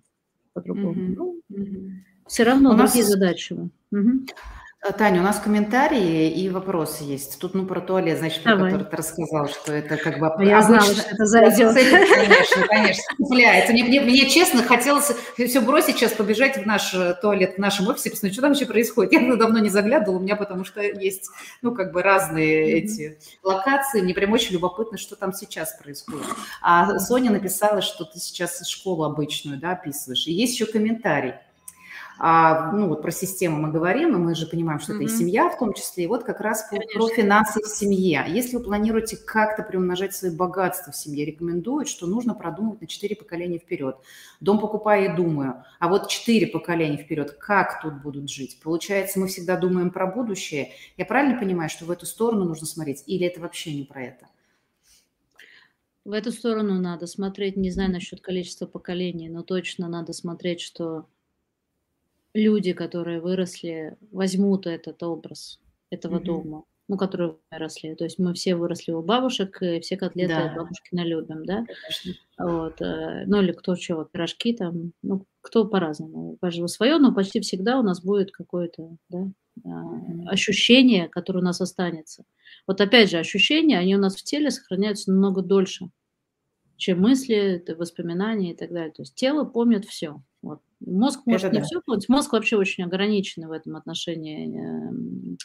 по-другому. Mm-hmm. Ну, mm-hmm. Все равно У другие нас... задачи. Угу. Э, Таня, у нас комментарии и вопросы есть. Тут, ну, про туалет, значит, про который ты рассказал, что это как бы... Я обычно... знала, что это зайдет. Конечно, конечно, цепляется. Мне, мне, мне, честно, хотелось все бросить сейчас, побежать в наш э, туалет, в нашем офисе, посмотреть, что там вообще происходит. Я давно не заглядывала, у меня потому что есть, ну, как бы разные mm-hmm. эти локации. Мне прям очень любопытно, что там сейчас происходит. А Соня написала, что ты сейчас школу обычную, да, описываешь. И есть еще комментарий а, ну вот про систему мы говорим, и мы же понимаем, что mm-hmm. это и семья в том числе, и вот как раз про, про финансы в семье. Если вы планируете как-то приумножать свои богатства в семье, рекомендуют, что нужно продумать на 4 поколения вперед. Дом покупаю и думаю, а вот 4 поколения вперед, как тут будут жить? Получается, мы всегда думаем про будущее. Я правильно понимаю, что в эту сторону нужно смотреть, или это вообще не про это? В эту сторону надо смотреть, не знаю насчет количества поколений, но точно надо смотреть, что люди, которые выросли, возьмут этот образ этого mm-hmm. дома, ну, которые выросли. То есть мы все выросли у бабушек, и все котлеты да. бабушки налюбим, да? Конечно. Вот. Э, ну, или кто чего, пирожки там, ну, кто по-разному. У каждого свое, но почти всегда у нас будет какое-то, да, mm-hmm. ощущение, которое у нас останется. Вот опять же, ощущения, они у нас в теле сохраняются намного дольше, чем мысли, воспоминания и так далее. То есть тело помнит все. Мозг может Это не да. все помнить. Мозг вообще очень ограниченный в этом отношении эм,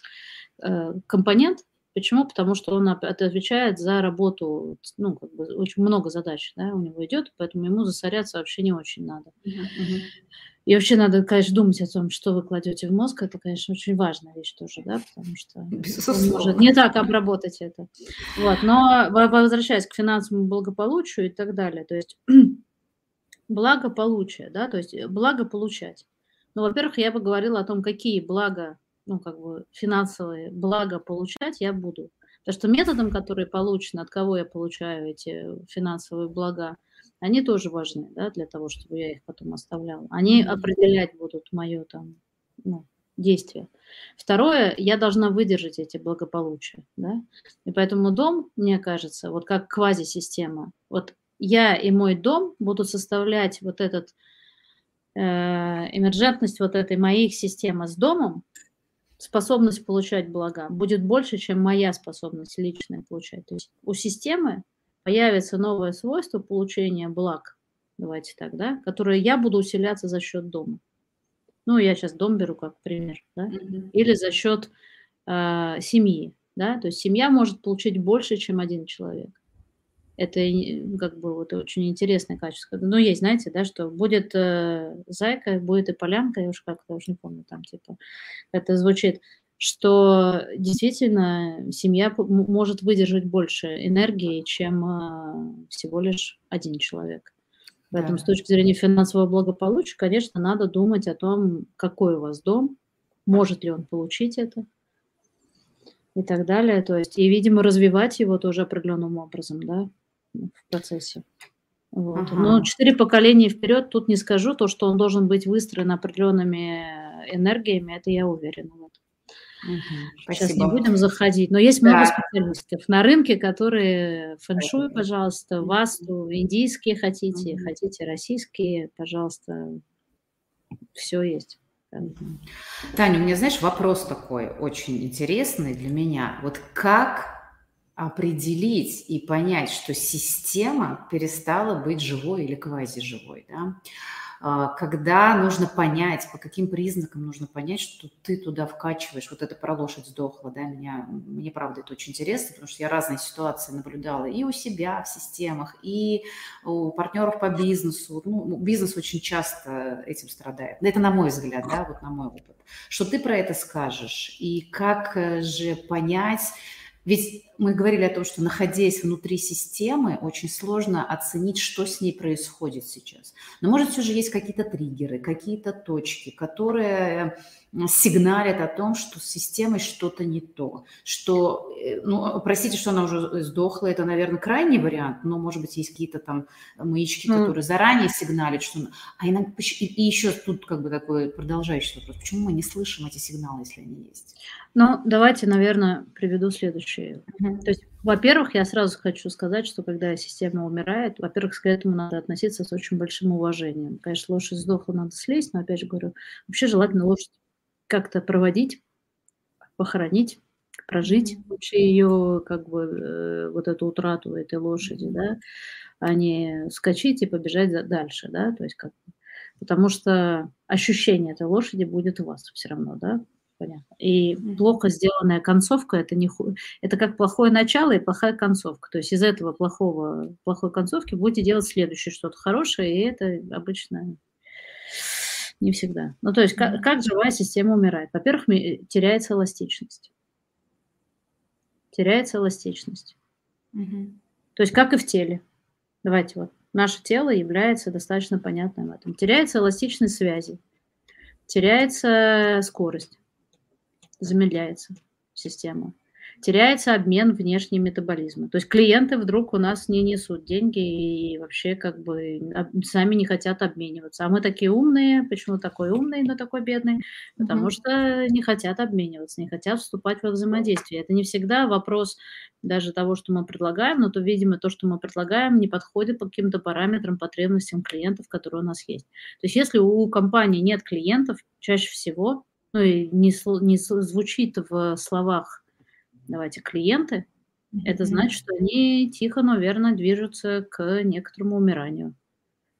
э, компонент. Почему? Потому что он отвечает за работу, ну, как бы очень много задач, да, у него идет, поэтому ему засоряться вообще не очень надо. И вообще надо, конечно, думать о том, что вы кладете в мозг. Это, конечно, очень важная вещь тоже, да, потому что он может не так обработать это. Вот. Но возвращаясь к финансовому благополучию и так далее, то есть благополучие, да, то есть благо получать. Ну, во-первых, я бы говорила о том, какие блага, ну, как бы финансовые блага получать я буду. Потому что методом, который получен, от кого я получаю эти финансовые блага, они тоже важны, да, для того, чтобы я их потом оставляла. Они определять будут мое там, ну, действие. Второе, я должна выдержать эти благополучия, да, и поэтому дом, мне кажется, вот как квазисистема, вот я и мой дом будут составлять вот этот э, эмерджентность вот этой моей системы с домом, способность получать блага будет больше, чем моя способность личная получать. То есть у системы появится новое свойство получения благ, давайте так, да, которое я буду усиляться за счет дома. Ну, я сейчас дом беру как пример, да, mm-hmm. или за счет э, семьи, да, то есть семья может получить больше, чем один человек. Это как бы вот очень интересное качество. Ну, есть, знаете, да, что будет э, зайка, будет и полянка, я уж как-то уже не помню, там типа, это звучит, что действительно семья может выдержать больше энергии, чем э, всего лишь один человек. Поэтому да. с точки зрения финансового благополучия, конечно, надо думать о том, какой у вас дом, может ли он получить это и так далее. То есть, и, видимо, развивать его тоже определенным образом, да процессе. Вот. Ага. Но четыре поколения вперед тут не скажу. То, что он должен быть выстроен определенными энергиями, это я уверена. Вот. Угу, Сейчас не будем заходить. Но есть да. много специалистов на рынке, которые фэншуй, пожалуйста, васту, индийские хотите, угу. хотите российские, пожалуйста, все есть. Таня, у меня, знаешь, вопрос такой очень интересный для меня. Вот как определить и понять, что система перестала быть живой или квазиживой, да? А, когда нужно понять, по каким признакам нужно понять, что ты туда вкачиваешь, вот это про лошадь сдохла, да, меня, мне правда это очень интересно, потому что я разные ситуации наблюдала и у себя в системах, и у партнеров по бизнесу, ну, бизнес очень часто этим страдает, это на мой взгляд, да, вот на мой опыт, что ты про это скажешь, и как э, же понять, ведь мы говорили о том, что находясь внутри системы, очень сложно оценить, что с ней происходит сейчас. Но может все же есть какие-то триггеры, какие-то точки, которые сигналят о том, что с системой что-то не то, что, э, ну, простите, что она уже сдохла, это, наверное, крайний вариант, но, может быть, есть какие-то там маячки, mm. которые заранее сигналят, что... А иногда... И еще тут как бы такой продолжающий вопрос, почему мы не слышим эти сигналы, если они есть? Ну, давайте, наверное, приведу следующее. Mm-hmm. То есть, во-первых, я сразу хочу сказать, что когда система умирает, во-первых, к этому надо относиться с очень большим уважением. Конечно, лошадь сдохла, надо слезть, но, опять же говорю, вообще желательно лошадь как-то проводить, похоронить, прожить вообще ее, как бы, э, вот эту утрату этой лошади, да, а не скачить и побежать дальше, да, то есть как потому что ощущение этой лошади будет у вас все равно, да, понятно. И плохо сделанная концовка это не ху... это как плохое начало и плохая концовка. То есть из этого плохого плохой концовки будете делать следующее что-то хорошее, и это обычно не всегда. Ну, то есть, как, как живая система умирает? Во-первых, теряется эластичность. Теряется эластичность. Угу. То есть, как и в теле. Давайте вот. Наше тело является достаточно понятным в этом. Теряется эластичность связи. Теряется скорость. Замедляется система теряется обмен внешней метаболизма. То есть клиенты вдруг у нас не несут деньги и вообще как бы сами не хотят обмениваться. А мы такие умные. Почему такой умный, но такой бедный? Потому mm-hmm. что не хотят обмениваться, не хотят вступать во взаимодействие. Это не всегда вопрос даже того, что мы предлагаем, но то, видимо, то, что мы предлагаем, не подходит по каким-то параметрам, потребностям клиентов, которые у нас есть. То есть если у компании нет клиентов, чаще всего, ну и не, не звучит в словах давайте, клиенты, mm-hmm. это значит, что они тихо, но верно движутся к некоторому умиранию,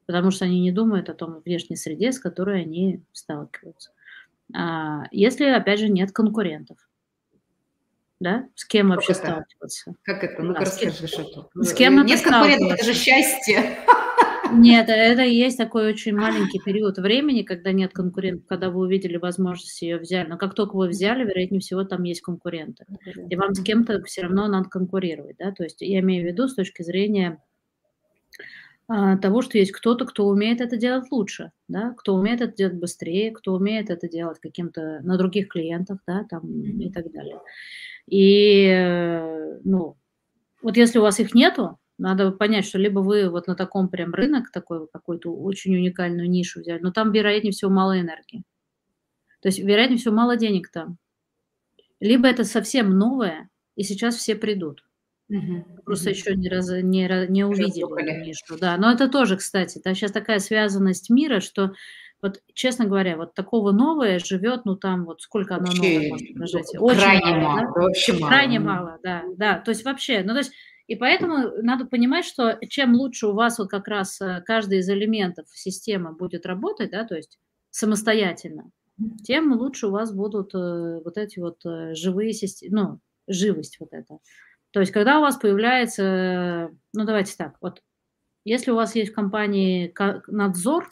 потому что они не думают о том внешней среде, с которой они сталкиваются. А если, опять же, нет конкурентов, да, с кем как вообще это? сталкиваться? Как это? Ну-ка да, расскажи, что С кем Нет конкурентов, это же счастье. Нет, это есть такой очень маленький период времени, когда нет конкурентов, когда вы увидели возможность ее взять. Но как только вы взяли, вероятнее всего, там есть конкуренты. И вам с кем-то все равно надо конкурировать. Да? То есть я имею в виду с точки зрения а, того, что есть кто-то, кто умеет это делать лучше, да, кто умеет это делать быстрее, кто умеет это делать каким-то на других клиентах, да, там и так далее. И, э, ну, вот если у вас их нету, надо понять, что либо вы вот на таком прям рынок такой какой-то очень уникальную нишу взяли, но там, вероятнее всего, мало энергии. То есть, вероятнее всего, мало денег там. Либо это совсем новое, и сейчас все придут. Угу. Просто угу. еще не, раз, не, не увидели нишу. Да, но это тоже, кстати, да, сейчас такая связанность мира, что вот, честно говоря, вот такого новое живет, ну там вот сколько оно вообще, новое может прожить? Очень крайне мало, мало да? вообще мало. Крайне мало, да, да. То есть вообще, ну то есть и поэтому надо понимать, что чем лучше у вас вот как раз э, каждый из элементов системы будет работать, да, то есть самостоятельно, тем лучше у вас будут э, вот эти вот э, живые системы, ну, живость вот эта. То есть когда у вас появляется, ну давайте так, вот если у вас есть в компании надзор,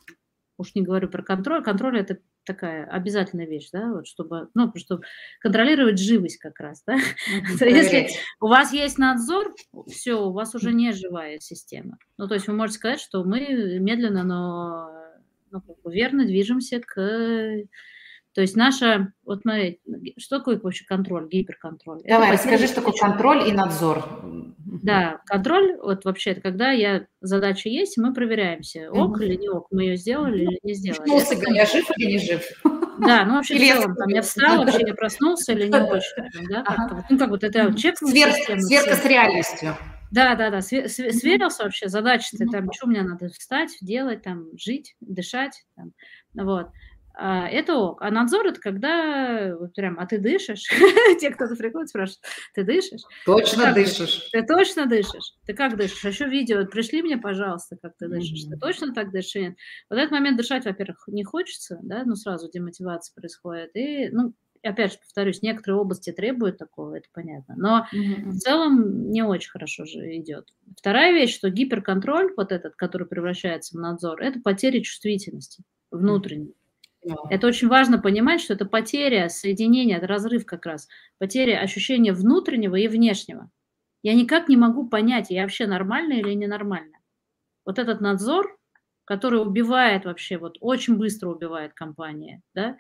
уж не говорю про контроль, контроль это такая обязательная вещь, да, вот чтобы, ну, чтобы контролировать живость как раз, да. Если у вас есть надзор, все, у вас уже не живая система. Ну, то есть вы можете сказать, что мы медленно, но ну, как бы верно движемся к то есть наша, вот смотри, что такое вообще контроль, гиперконтроль? Давай, расскажи, что такое контроль и надзор. Да, контроль, вот вообще, это когда я, задача есть, мы проверяемся, ок или не ок, мы ее сделали или не сделали. Проснулся, это, я жив или не жив? Да, ну вообще или в целом, там, я встал, вообще я проснулся или не очень, да, ага. ну как вот это чек. Свер, сверка с реальностью. Да, да, да, сверился вообще, задача-то там, что мне надо встать, делать, там, жить, дышать, там, вот. А, это ок. А надзор это когда вот прям, а ты дышишь? Те, кто приходит, спрашивают, ты дышишь? Точно ты дышишь. Ты точно дышишь? Ты как дышишь? А еще видео, пришли мне, пожалуйста, как ты дышишь. Ты точно так дышишь? Нет? Вот этот момент дышать, во-первых, не хочется, да, ну сразу демотивация происходит. И, ну, опять же, повторюсь, некоторые области требуют такого, это понятно. Но mm-hmm. в целом не очень хорошо же идет. Вторая вещь, что гиперконтроль, вот этот, который превращается в надзор, это потеря чувствительности внутренней. Это очень важно понимать, что это потеря соединения, это разрыв как раз, потеря ощущения внутреннего и внешнего. Я никак не могу понять, я вообще нормально или ненормально. Вот этот надзор, который убивает вообще, вот очень быстро убивает компания, да,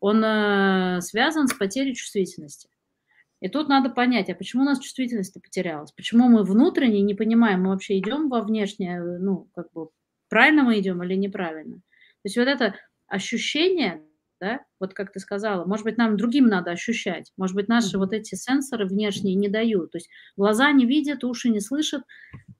он э, связан с потерей чувствительности. И тут надо понять, а почему у нас чувствительность потерялась? Почему мы внутренне не понимаем, мы вообще идем во внешнее, ну, как бы, правильно мы идем или неправильно? То есть вот это ощущение, да, вот как ты сказала, может быть, нам другим надо ощущать, может быть, наши вот эти сенсоры внешние не дают, то есть глаза не видят, уши не слышат,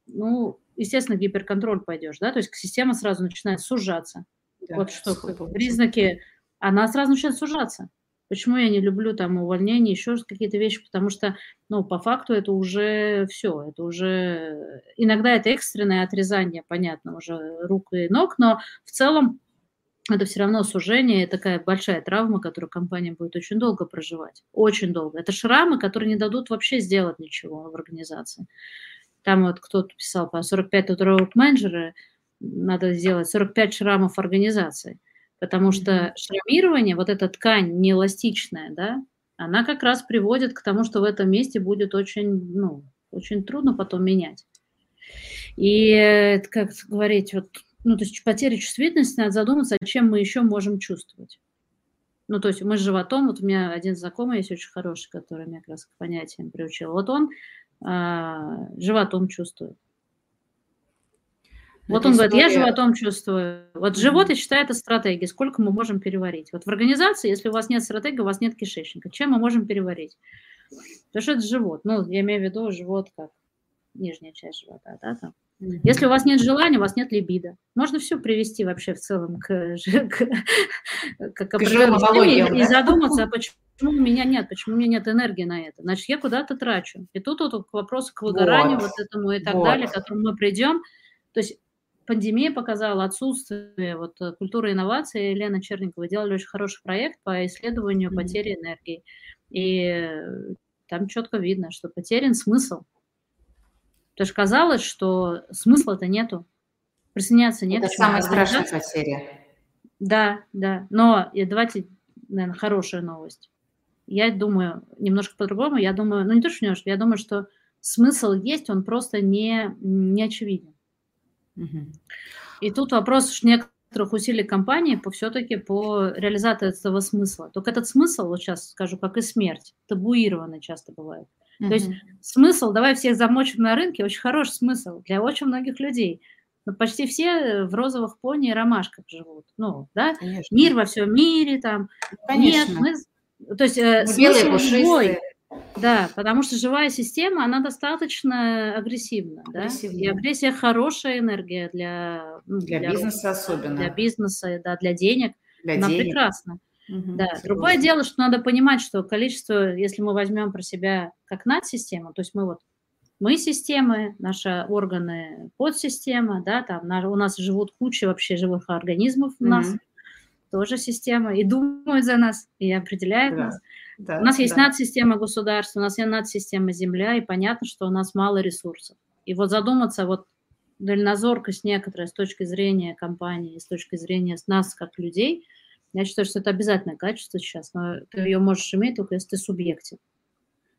ну, естественно, гиперконтроль пойдешь, да, то есть система сразу начинает сужаться. Да, вот что признаки, она сразу начинает сужаться. Почему я не люблю там увольнение, еще какие-то вещи, потому что, ну, по факту это уже все, это уже, иногда это экстренное отрезание, понятно, уже рук и ног, но в целом это все равно сужение, такая большая травма, которую компания будет очень долго проживать. Очень долго. Это шрамы, которые не дадут вообще сделать ничего в организации. Там вот кто-то писал по 45 татуировок менеджера, надо сделать 45 шрамов организации. Потому что шрамирование, вот эта ткань неэластичная, да, она как раз приводит к тому, что в этом месте будет очень, ну, очень трудно потом менять. И, как говорить, вот ну, то есть потеря чувствительности, надо задуматься, чем мы еще можем чувствовать. Ну, то есть мы с животом, вот у меня один знакомый есть очень хороший, который меня как раз к понятиям приучил. Вот он а, животом чувствует. Вот он говорит, я животом чувствую. Вот живот, я считаю, это стратегия. Сколько мы можем переварить? Вот в организации, если у вас нет стратегии, у вас нет кишечника. Чем мы можем переварить? Потому что это живот. Ну, я имею в виду живот как нижняя часть живота, да, там. Если у вас нет желания, у вас нет либидо. Можно все привести вообще в целом к, к, к, к и, и задуматься, а почему у меня нет, почему у меня нет энергии на это. Значит, я куда-то трачу. И тут вот вопрос к выгоранию вот, вот этому и так вот. далее, к которому мы придем. То есть пандемия показала отсутствие вот, э, культуры инноваций. Елена Черникова делали очень хороший проект по исследованию mm-hmm. потери энергии. И там четко видно, что потерян смысл. Потому что казалось, что смысла-то нету. Присоединяться нет. Это самая страшная потеря. Да, да. Но и давайте, наверное, хорошая новость. Я думаю немножко по-другому. Я думаю, ну не то, что немножко, я думаю, что смысл есть, он просто не, не очевиден. И тут вопрос уж некоторых усилий компании по все-таки по реализации этого смысла. Только этот смысл, вот сейчас скажу, как и смерть, табуированный часто бывает. Mm-hmm. То есть смысл, давай всех замочим на рынке, очень хороший смысл для очень многих людей. Но почти все в розовых пони и ромашках живут. Ну, да, Конечно. мир во всем мире там. Конечно. Нет, мы... То есть э, смысл любой, да, потому что живая система, она достаточно агрессивна. агрессивна. Да? И агрессия хорошая энергия для, ну, для, для бизнеса особенно. Для бизнеса, да, для денег. Для она денег. прекрасна. Угу, да. Другое дело, что надо понимать, что количество, если мы возьмем про себя как надсистему, то есть мы вот мы системы, наши органы подсистема, да, там у нас живут куча вообще живых организмов у нас, тоже система, и думают за нас, и определяют да. нас. Да, у нас есть да. надсистема государства, у нас есть надсистема Земля, и понятно, что у нас мало ресурсов. И вот задуматься, вот дальнозоркость некоторая с точки зрения компании, с точки зрения нас как людей, я считаю, что это обязательное качество сейчас, но ты ее можешь иметь только если ты субъектен.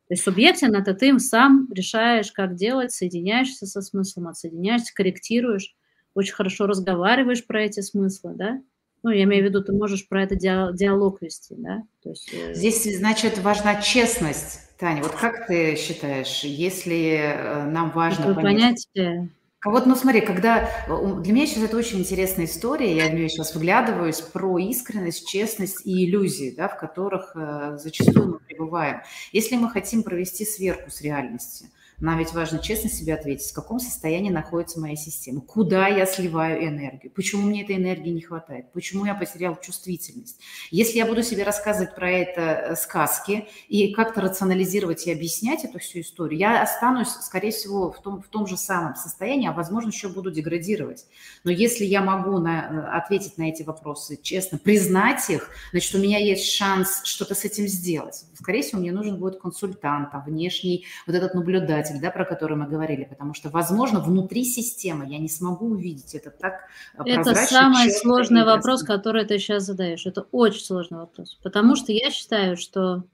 То есть субъектен – это ты сам решаешь, как делать, соединяешься со смыслом, отсоединяешься, корректируешь, очень хорошо разговариваешь про эти смыслы, да, ну, я имею в виду, ты можешь про это диалог вести, да? То есть, э, Здесь, значит, важна честность. Таня, вот как ты считаешь, если э, нам важно понять... понятие... А вот, ну смотри, когда э, для меня сейчас это очень интересная история, я в нее сейчас выглядываюсь про искренность, честность и иллюзии, да, в которых э, зачастую мы пребываем. Если мы хотим провести сверку с реальностью, нам ведь важно честно себе ответить, в каком состоянии находится моя система, куда я сливаю энергию, почему мне этой энергии не хватает, почему я потерял чувствительность. Если я буду себе рассказывать про это э, сказки и как-то рационализировать и объяснять эту всю историю, я останусь, скорее всего, в том, в том же самом состоянии, а, возможно, еще буду деградировать. Но если я могу на, э, ответить на эти вопросы честно, признать их, значит, у меня есть шанс что-то с этим сделать. Скорее всего, мне нужен будет консультант, а внешний вот этот наблюдатель, показатель, да, про который мы говорили, потому что, возможно, внутри системы я не смогу увидеть это так э, Это самый сложный вопрос, который ты сейчас задаешь. Это очень сложный вопрос, потому что я считаю, что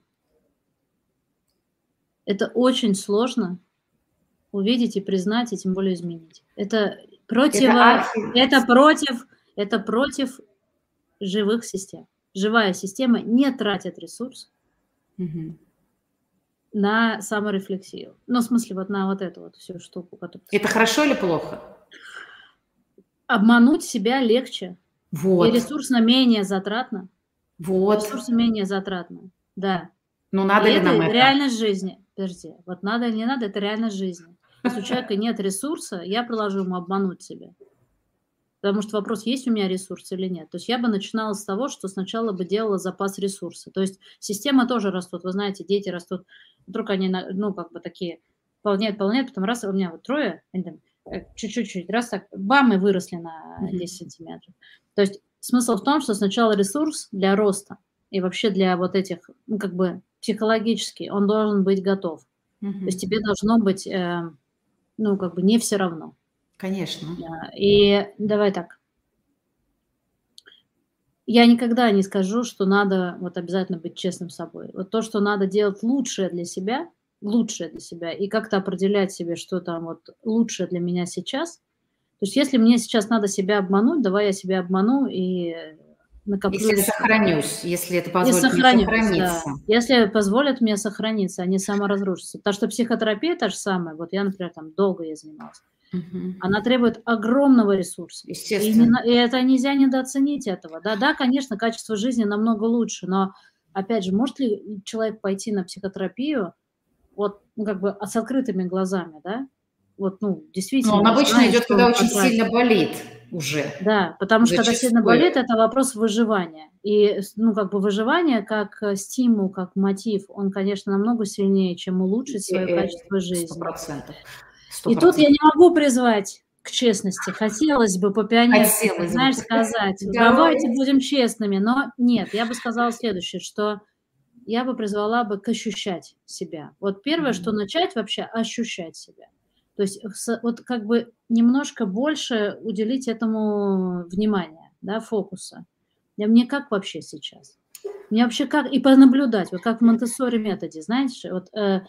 это очень сложно увидеть и признать, и тем более изменить. Это против, это, это против, это против живых систем. Живая система не тратит ресурс. Угу на саморефлексию. Ну, в смысле, вот на вот эту вот всю штуку. Которую... Это хорошо или плохо? Обмануть себя легче. Вот. И ресурсно менее затратно. Вот. Ресурсно менее затратно, да. Ну, надо и ли это нам это? реальность жизни. Подожди, вот надо или не надо, это реальность жизни. Если у человека нет ресурса, я предложу ему обмануть себя. Потому что вопрос, есть у меня ресурс или нет. То есть я бы начинала с того, что сначала бы делала запас ресурса. То есть система тоже растут. Вы знаете, дети растут, вдруг они, ну, как бы такие, полняют, полняют, потом раз, у меня вот трое, э, чуть-чуть, раз так, бам, и выросли на 10 сантиметров. То есть смысл в том, что сначала ресурс для роста и вообще для вот этих, ну, как бы психологически, он должен быть готов. Mm-hmm. То есть тебе должно быть, э, ну, как бы не все равно. Конечно. И давай так. Я никогда не скажу, что надо вот обязательно быть честным собой. Вот то, что надо делать лучшее для себя, лучшее для себя, и как-то определять себе, что там вот лучшее для меня сейчас. То есть если мне сейчас надо себя обмануть, давай я себя обману и накоплю. Если сохранюсь, если это позволит мне сохраниться. Да. Если позволят мне сохраниться, а не саморазрушиться. Потому что психотерапия та же самая. Вот я, например, там долго я занималась. Угу. Она требует огромного ресурса. Естественно. И, не, и это нельзя недооценить этого. Да, да, конечно, качество жизни намного лучше, но опять же, может ли человек пойти на психотерапию вот ну, как бы с открытыми глазами, да? Вот, ну, действительно. Но он обычно знает, идет, когда очень потратит. сильно болит уже. Да, потому что когда сильно болит, это вопрос выживания. И, ну, как бы выживание как э, стимул, как мотив, он, конечно, намного сильнее, чем улучшить свое и, качество жизни. 100%. 100%. И тут я не могу призвать к честности. Хотелось бы по пионерски, знаешь, бы. сказать, давайте будем честными, но нет, я бы сказала следующее, что я бы призвала бы к ощущать себя. Вот первое, mm-hmm. что начать вообще ощущать себя. То есть вот как бы немножко больше уделить этому внимания, да, фокуса. Я, мне как вообще сейчас? Мне вообще как, и понаблюдать, вот как в монтессори методе, знаете, вот э,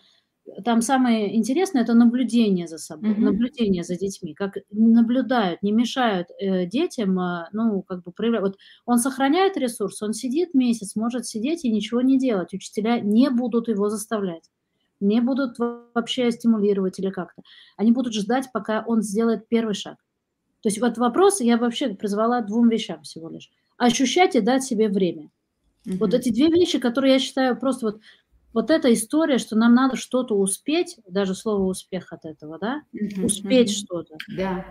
там самое интересное это наблюдение за собой, mm-hmm. наблюдение за детьми, как наблюдают, не мешают э, детям, э, ну, как бы проявлять. Вот он сохраняет ресурс, он сидит месяц, может сидеть и ничего не делать. Учителя не будут его заставлять, не будут вообще стимулировать или как-то. Они будут ждать, пока он сделает первый шаг. То есть вот вопрос я вообще призвала двум вещам всего лишь. Ощущать и дать себе время. Mm-hmm. Вот эти две вещи, которые я считаю просто вот вот эта история, что нам надо что-то успеть, даже слово успех от этого, да, mm-hmm. успеть mm-hmm. что-то. Да.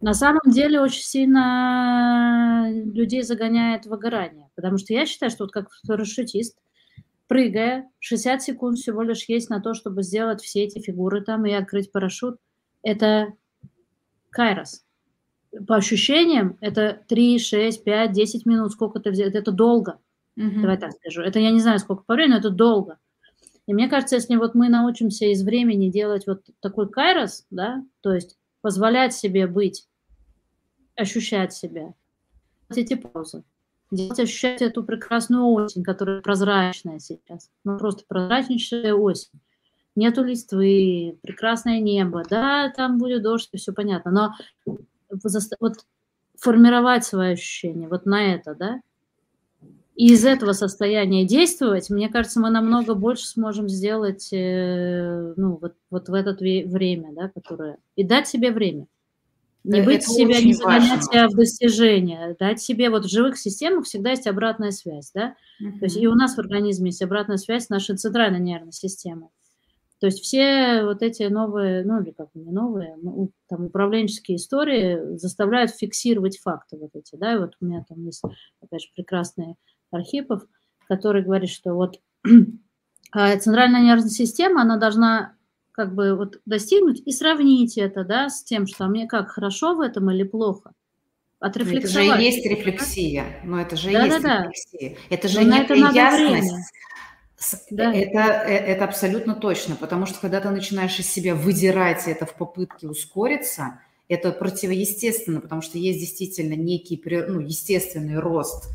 На самом деле очень сильно людей загоняет выгорание, потому что я считаю, что вот как парашютист, прыгая, 60 секунд всего лишь есть на то, чтобы сделать все эти фигуры там и открыть парашют. Это кайрос. По ощущениям, это 3, 6, 5, 10 минут, сколько ты взял, это долго. Mm-hmm. Давай так скажу. Это я не знаю, сколько по времени, но это долго. И мне кажется, если вот мы научимся из времени делать вот такой кайрос, да, то есть позволять себе быть, ощущать себя, эти паузы, делать, ощущать эту прекрасную осень, которая прозрачная сейчас, ну просто прозрачнейшая осень. Нету листвы, прекрасное небо, да, там будет дождь, все понятно, но вот формировать свои ощущения вот на это, да, и из этого состояния действовать, мне кажется, мы намного больше сможем сделать э, ну, вот, вот в это время, да, которое... И дать себе время. Не быть себя, не загонять себя в достижения, дать себе, вот в живых системах всегда есть обратная связь, да, uh-huh. то есть и у нас в организме есть обратная связь с нашей центральной нервной системой. То есть все вот эти новые, ну или как не новые, ну, там управленческие истории заставляют фиксировать факты вот эти, да, и вот у меня там есть, опять же, прекрасные Архипов, который говорит, что вот а, центральная нервная система, она должна как бы вот достигнуть и сравнить это, да, с тем, что мне как, хорошо в этом или плохо. Это же и есть рефлексия. Но это же да, есть да, рефлексия. Это же Но некая это ясность. Да. Это, э, это абсолютно точно, потому что когда ты начинаешь из себя выдирать это в попытке ускориться, это противоестественно, потому что есть действительно некий ну, естественный рост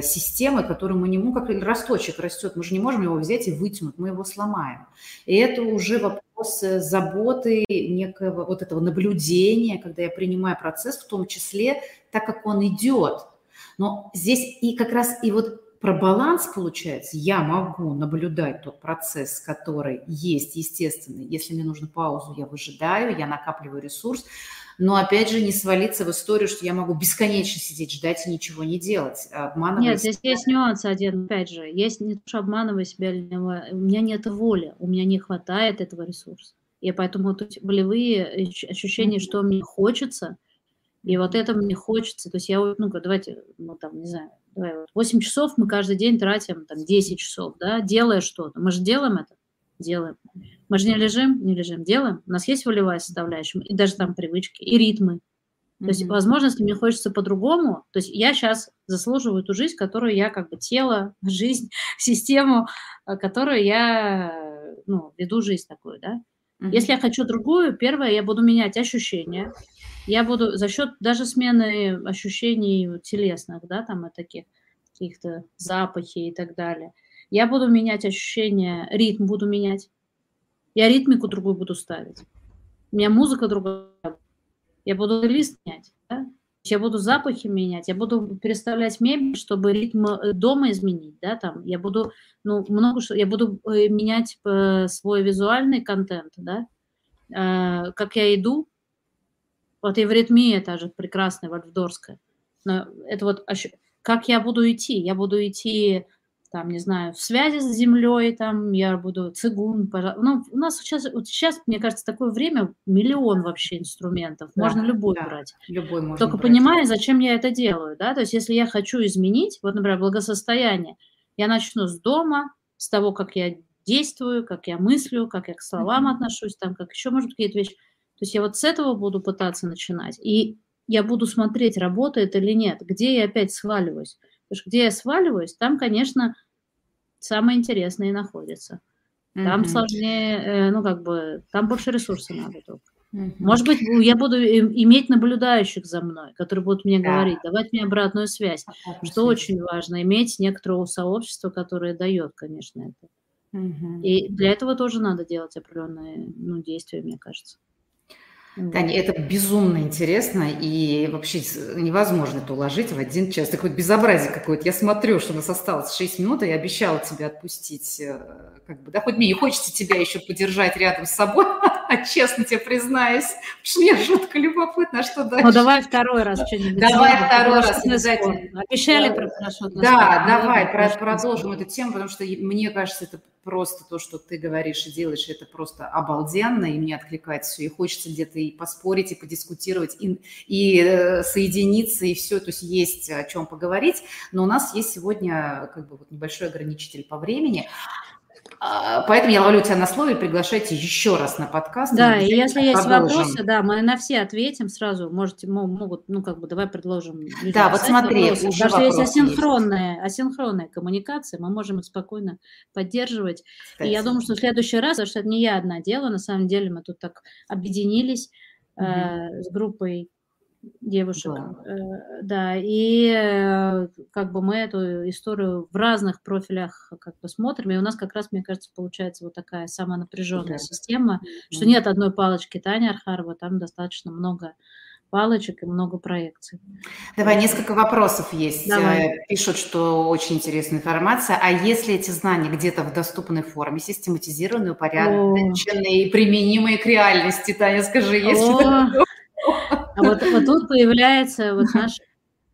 системы, которую мы не можем, как росточек растет, мы же не можем его взять и вытянуть, мы его сломаем. И это уже вопрос э, заботы, некого вот этого наблюдения, когда я принимаю процесс, в том числе так, как он идет. Но здесь и как раз и вот про баланс получается, я могу наблюдать тот процесс, который есть естественный. Если мне нужно паузу, я выжидаю, я накапливаю ресурс но опять же не свалиться в историю, что я могу бесконечно сидеть, ждать и ничего не делать. Обманывать Нет, здесь себя. есть нюанс один, опять же. Есть не то, что обманываю себя, у меня нет воли, у меня не хватает этого ресурса. И поэтому тут болевые ощущения, что мне хочется, и вот это мне хочется. То есть я, ну, давайте, ну, там, не знаю, давай, вот 8 часов мы каждый день тратим, там, 10 часов, да, делая что-то. Мы же делаем это? Делаем. Мы же не лежим, не лежим, делаем. У нас есть волевая составляющая, и даже там привычки, и ритмы. То есть, возможно, если мне хочется по-другому, то есть я сейчас заслуживаю ту жизнь, которую я как бы тело, жизнь, систему, э, которую я ну, веду жизнь такую, да. Mm-hmm. Если я хочу другую, первое, я буду менять ощущения, я буду за счет даже смены ощущений телесных, да, там и таких каких-то запахи и так далее. Я буду менять ощущения, ритм буду менять. Я ритмику другую буду ставить. У меня музыка другая. Я буду лист менять. Да? Я буду запахи менять, я буду переставлять мебель, чтобы ритм э, дома изменить, да, там. Я буду, ну, много что, я буду э, менять э, свой визуальный контент, да, как я иду. Вот и в ритме это же прекрасная Вальфдорская. Но это вот как я буду идти? Я буду идти там, не знаю, в связи с землей, там, я буду цигун, ну, у нас сейчас, вот сейчас, мне кажется, такое время, миллион вообще инструментов, да, можно любой да, брать. Любой можно Только брать. понимая, зачем я это делаю, да, то есть если я хочу изменить, вот, например, благосостояние, я начну с дома, с того, как я действую, как я мыслю, как я к словам mm-hmm. отношусь, там, как еще, может, какие-то вещи. То есть я вот с этого буду пытаться начинать, и я буду смотреть, работает или нет, где я опять сваливаюсь. Потому что где я сваливаюсь, там, конечно, самое интересное находится. Там mm-hmm. сложнее, э, ну, как бы, там больше ресурсов надо только. Mm-hmm. Может быть, я буду иметь наблюдающих за мной, которые будут мне да. говорить, давать мне обратную связь, обратную что очень важно, иметь некоторого сообщества, которое дает, конечно, это. Угу. И для этого тоже надо делать определенные ну, действия, мне кажется. Таня, это безумно интересно и вообще невозможно это уложить в один час. Такое безобразие какое-то. Я смотрю, что у нас осталось 6 минут, и я обещала тебя отпустить. Э, как бы, да, хоть мне не хочется тебя еще подержать рядом с собой, а честно тебе признаюсь, потому что мне жутко любопытно, а что дальше. Ну, давай второй раз что-нибудь. Давай второй раз обязательно. Обещали про парашют Да, давай продолжим эту тему, потому что мне кажется, это просто то, что ты говоришь и делаешь, это просто обалденно, и мне откликается все, и хочется где-то и поспорить, и подискутировать, и, и э, соединиться, и все, то есть есть о чем поговорить, но у нас есть сегодня как бы вот небольшой ограничитель по времени. А, поэтому я ловлю тебя на слове, приглашайте еще раз на подкаст. Да, и если есть вопросы, да, мы на все ответим сразу. Можете, могут, ну, как бы, давай предложим. Да, вот смотри, вопросы. уже Потому что есть асинхронная, есть. асинхронная коммуникация, мы можем их спокойно поддерживать. Кстати. И я думаю, что в следующий раз, потому что это не я одна дело, на самом деле мы тут так объединились угу. э, с группой девушек. Да, э, да. и э, как бы мы эту историю в разных профилях как бы смотрим, и у нас как раз, мне кажется, получается вот такая самая напряженная да. система, mm-hmm. что нет одной палочки Таня Архарова, там достаточно много палочек и много проекций. Давай, несколько вопросов есть. Давай. Э, пишут, что очень интересная информация. А если эти знания где-то в доступной форме, систематизированные, упорядоченные и применимые к реальности, Таня, скажи, есть ли а вот, вот тут появляется вот наш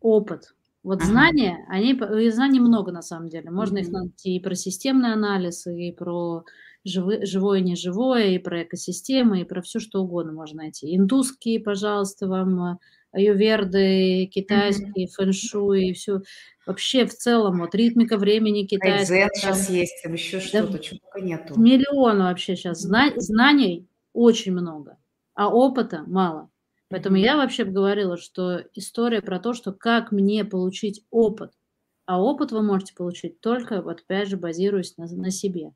опыт. Вот знания, они, знаний много на самом деле. Можно их найти и про системный анализ, и про живое, живое, неживое, и про экосистемы, и про все что угодно можно найти. Индусские, пожалуйста, вам аюверды, китайские, mm-hmm. фэншуй, и все. Вообще в целом, вот ритмика времени китайская. Айзен сейчас есть, там еще что-то, да, чего нету. Миллион вообще сейчас. Зна- знаний очень много, а опыта мало. Поэтому я вообще говорила, что история про то, что как мне получить опыт, а опыт вы можете получить только, вот опять же, базируясь на, на себе.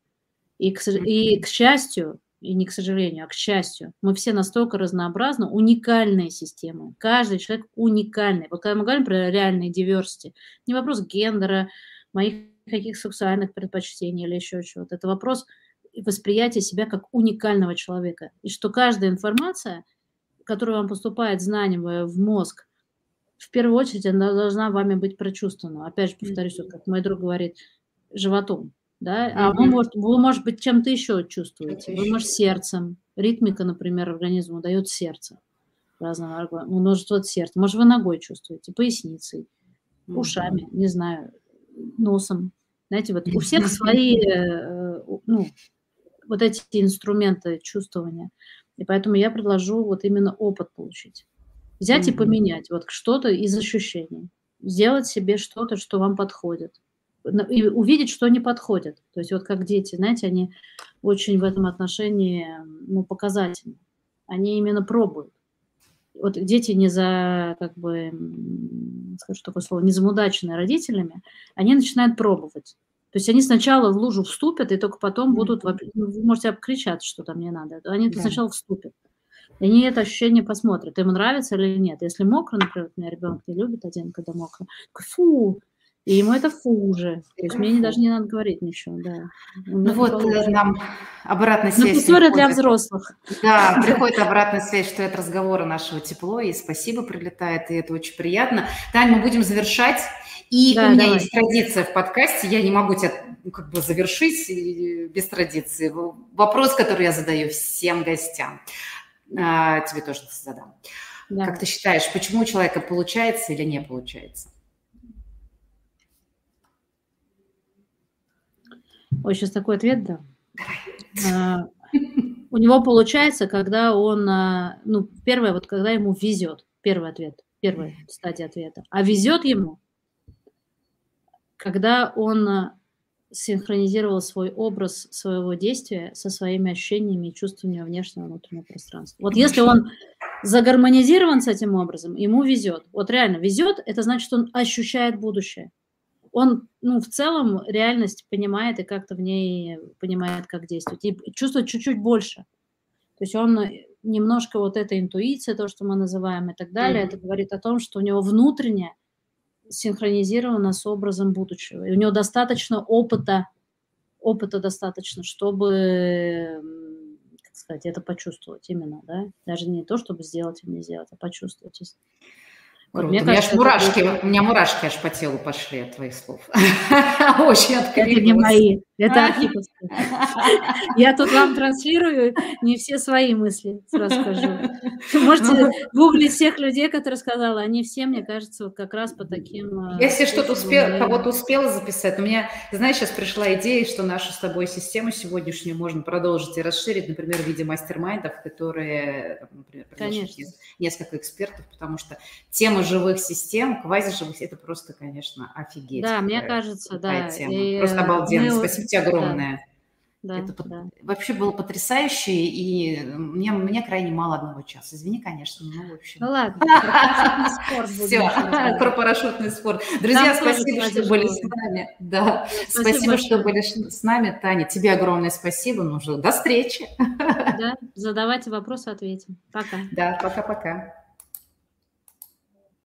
И к, и к счастью, и не к сожалению, а к счастью, мы все настолько разнообразны, уникальные системы. Каждый человек уникальный. Вот когда мы говорим про реальные диверсити, не вопрос гендера, моих каких сексуальных предпочтений или еще чего-то. Это вопрос восприятия себя как уникального человека. И что каждая информация – которая вам поступает знанием в мозг, в первую очередь она должна вами быть прочувствована. Опять же, повторюсь, вот как мой друг говорит, животом. Да? А вы, может, вы, может быть, чем-то еще чувствуете. Вы, может, сердцем. Ритмика, например, организму дает сердце. Разного органа. Может, вот сердце. Может, вы ногой чувствуете, поясницей, ушами, не знаю, носом. Знаете, вот у всех свои э, ну, вот эти инструменты чувствования. И поэтому я предложу вот именно опыт получить. Взять mm-hmm. и поменять вот что-то из ощущений. Сделать себе что-то, что вам подходит. И увидеть, что не подходит. То есть вот как дети, знаете, они очень в этом отношении ну, показательны. Они именно пробуют. Вот дети не за, как бы, скажу такое слово, не замудаченные родителями, они начинают пробовать. То есть они сначала в лужу вступят, и только потом будут, ну, вы можете обкричать, что там не надо. Они да. сначала вступят. И они это ощущение посмотрят, им нравится или нет. Если мокро, например, у меня ребенок не любит один, когда мокро, фу, и ему это фу уже. То есть мне даже не надо говорить ничего, да. Ну вот положено. нам обратная ну, связь. Ну, для взрослых. Да, приходит обратная связь, что это разговора нашего тепло, и спасибо прилетает, и это очень приятно. Тань, мы будем завершать. И да, у меня давай. есть традиция в подкасте, я не могу тебя ну, как бы завершить без традиции. Вопрос, который я задаю всем гостям, а, тебе тоже задам. Да. Как ты считаешь, почему у человека получается или не получается? Ой, сейчас такой ответ да. А, у него получается, когда он, а, ну, первое, вот когда ему везет, первый ответ, первая стадия ответа. А везет ему, когда он э, синхронизировал свой образ своего действия со своими ощущениями и чувствами внешнего внутреннего пространства. Вот если он загармонизирован с этим образом, ему везет. Вот реально везет, это значит, он ощущает будущее. Он, ну, в целом реальность понимает и как-то в ней понимает, как действовать. И чувствует чуть-чуть больше. То есть он немножко вот эта интуиция, то, что мы называем и так далее, mm-hmm. это говорит о том, что у него внутреннее синхронизировано с образом будущего. И у него достаточно опыта опыта достаточно, чтобы, как сказать, это почувствовать именно, да, даже не то, чтобы сделать или не сделать, а почувствовать. Круто. Мне у, меня кажется, мурашки, будет... у меня мурашки аж по телу пошли от твоих слов. Очень откликнулась. Это не мои, это Архиповские. Я тут вам транслирую не все свои мысли, сразу скажу. Можете гуглить всех людей, которые сказала. Они все, мне кажется, вот как раз по таким... А, Если что-то успел, кого-то успела записать, у меня, знаешь, сейчас пришла идея, что нашу с тобой систему сегодняшнюю можно продолжить и расширить, например, в виде мастер-майндов, которые, например, несколько экспертов, потому что тема живых систем, квазиживых, это просто, конечно, офигеть. Да, мне кажется, да. Тема. И, просто обалденно. Мы... Спасибо тебе огромное. Да, это да. вообще было потрясающе, и мне, мне крайне мало одного часа. Извини, конечно, но в общем. Ну ладно, парашютный спорт. Все, про парашютный спорт. Друзья, спасибо, что были с нами. Да, спасибо, спасибо что были с нами, Таня. Тебе огромное спасибо. Ну, уже до встречи. Да, задавайте вопросы, ответим. Пока. Да, пока-пока.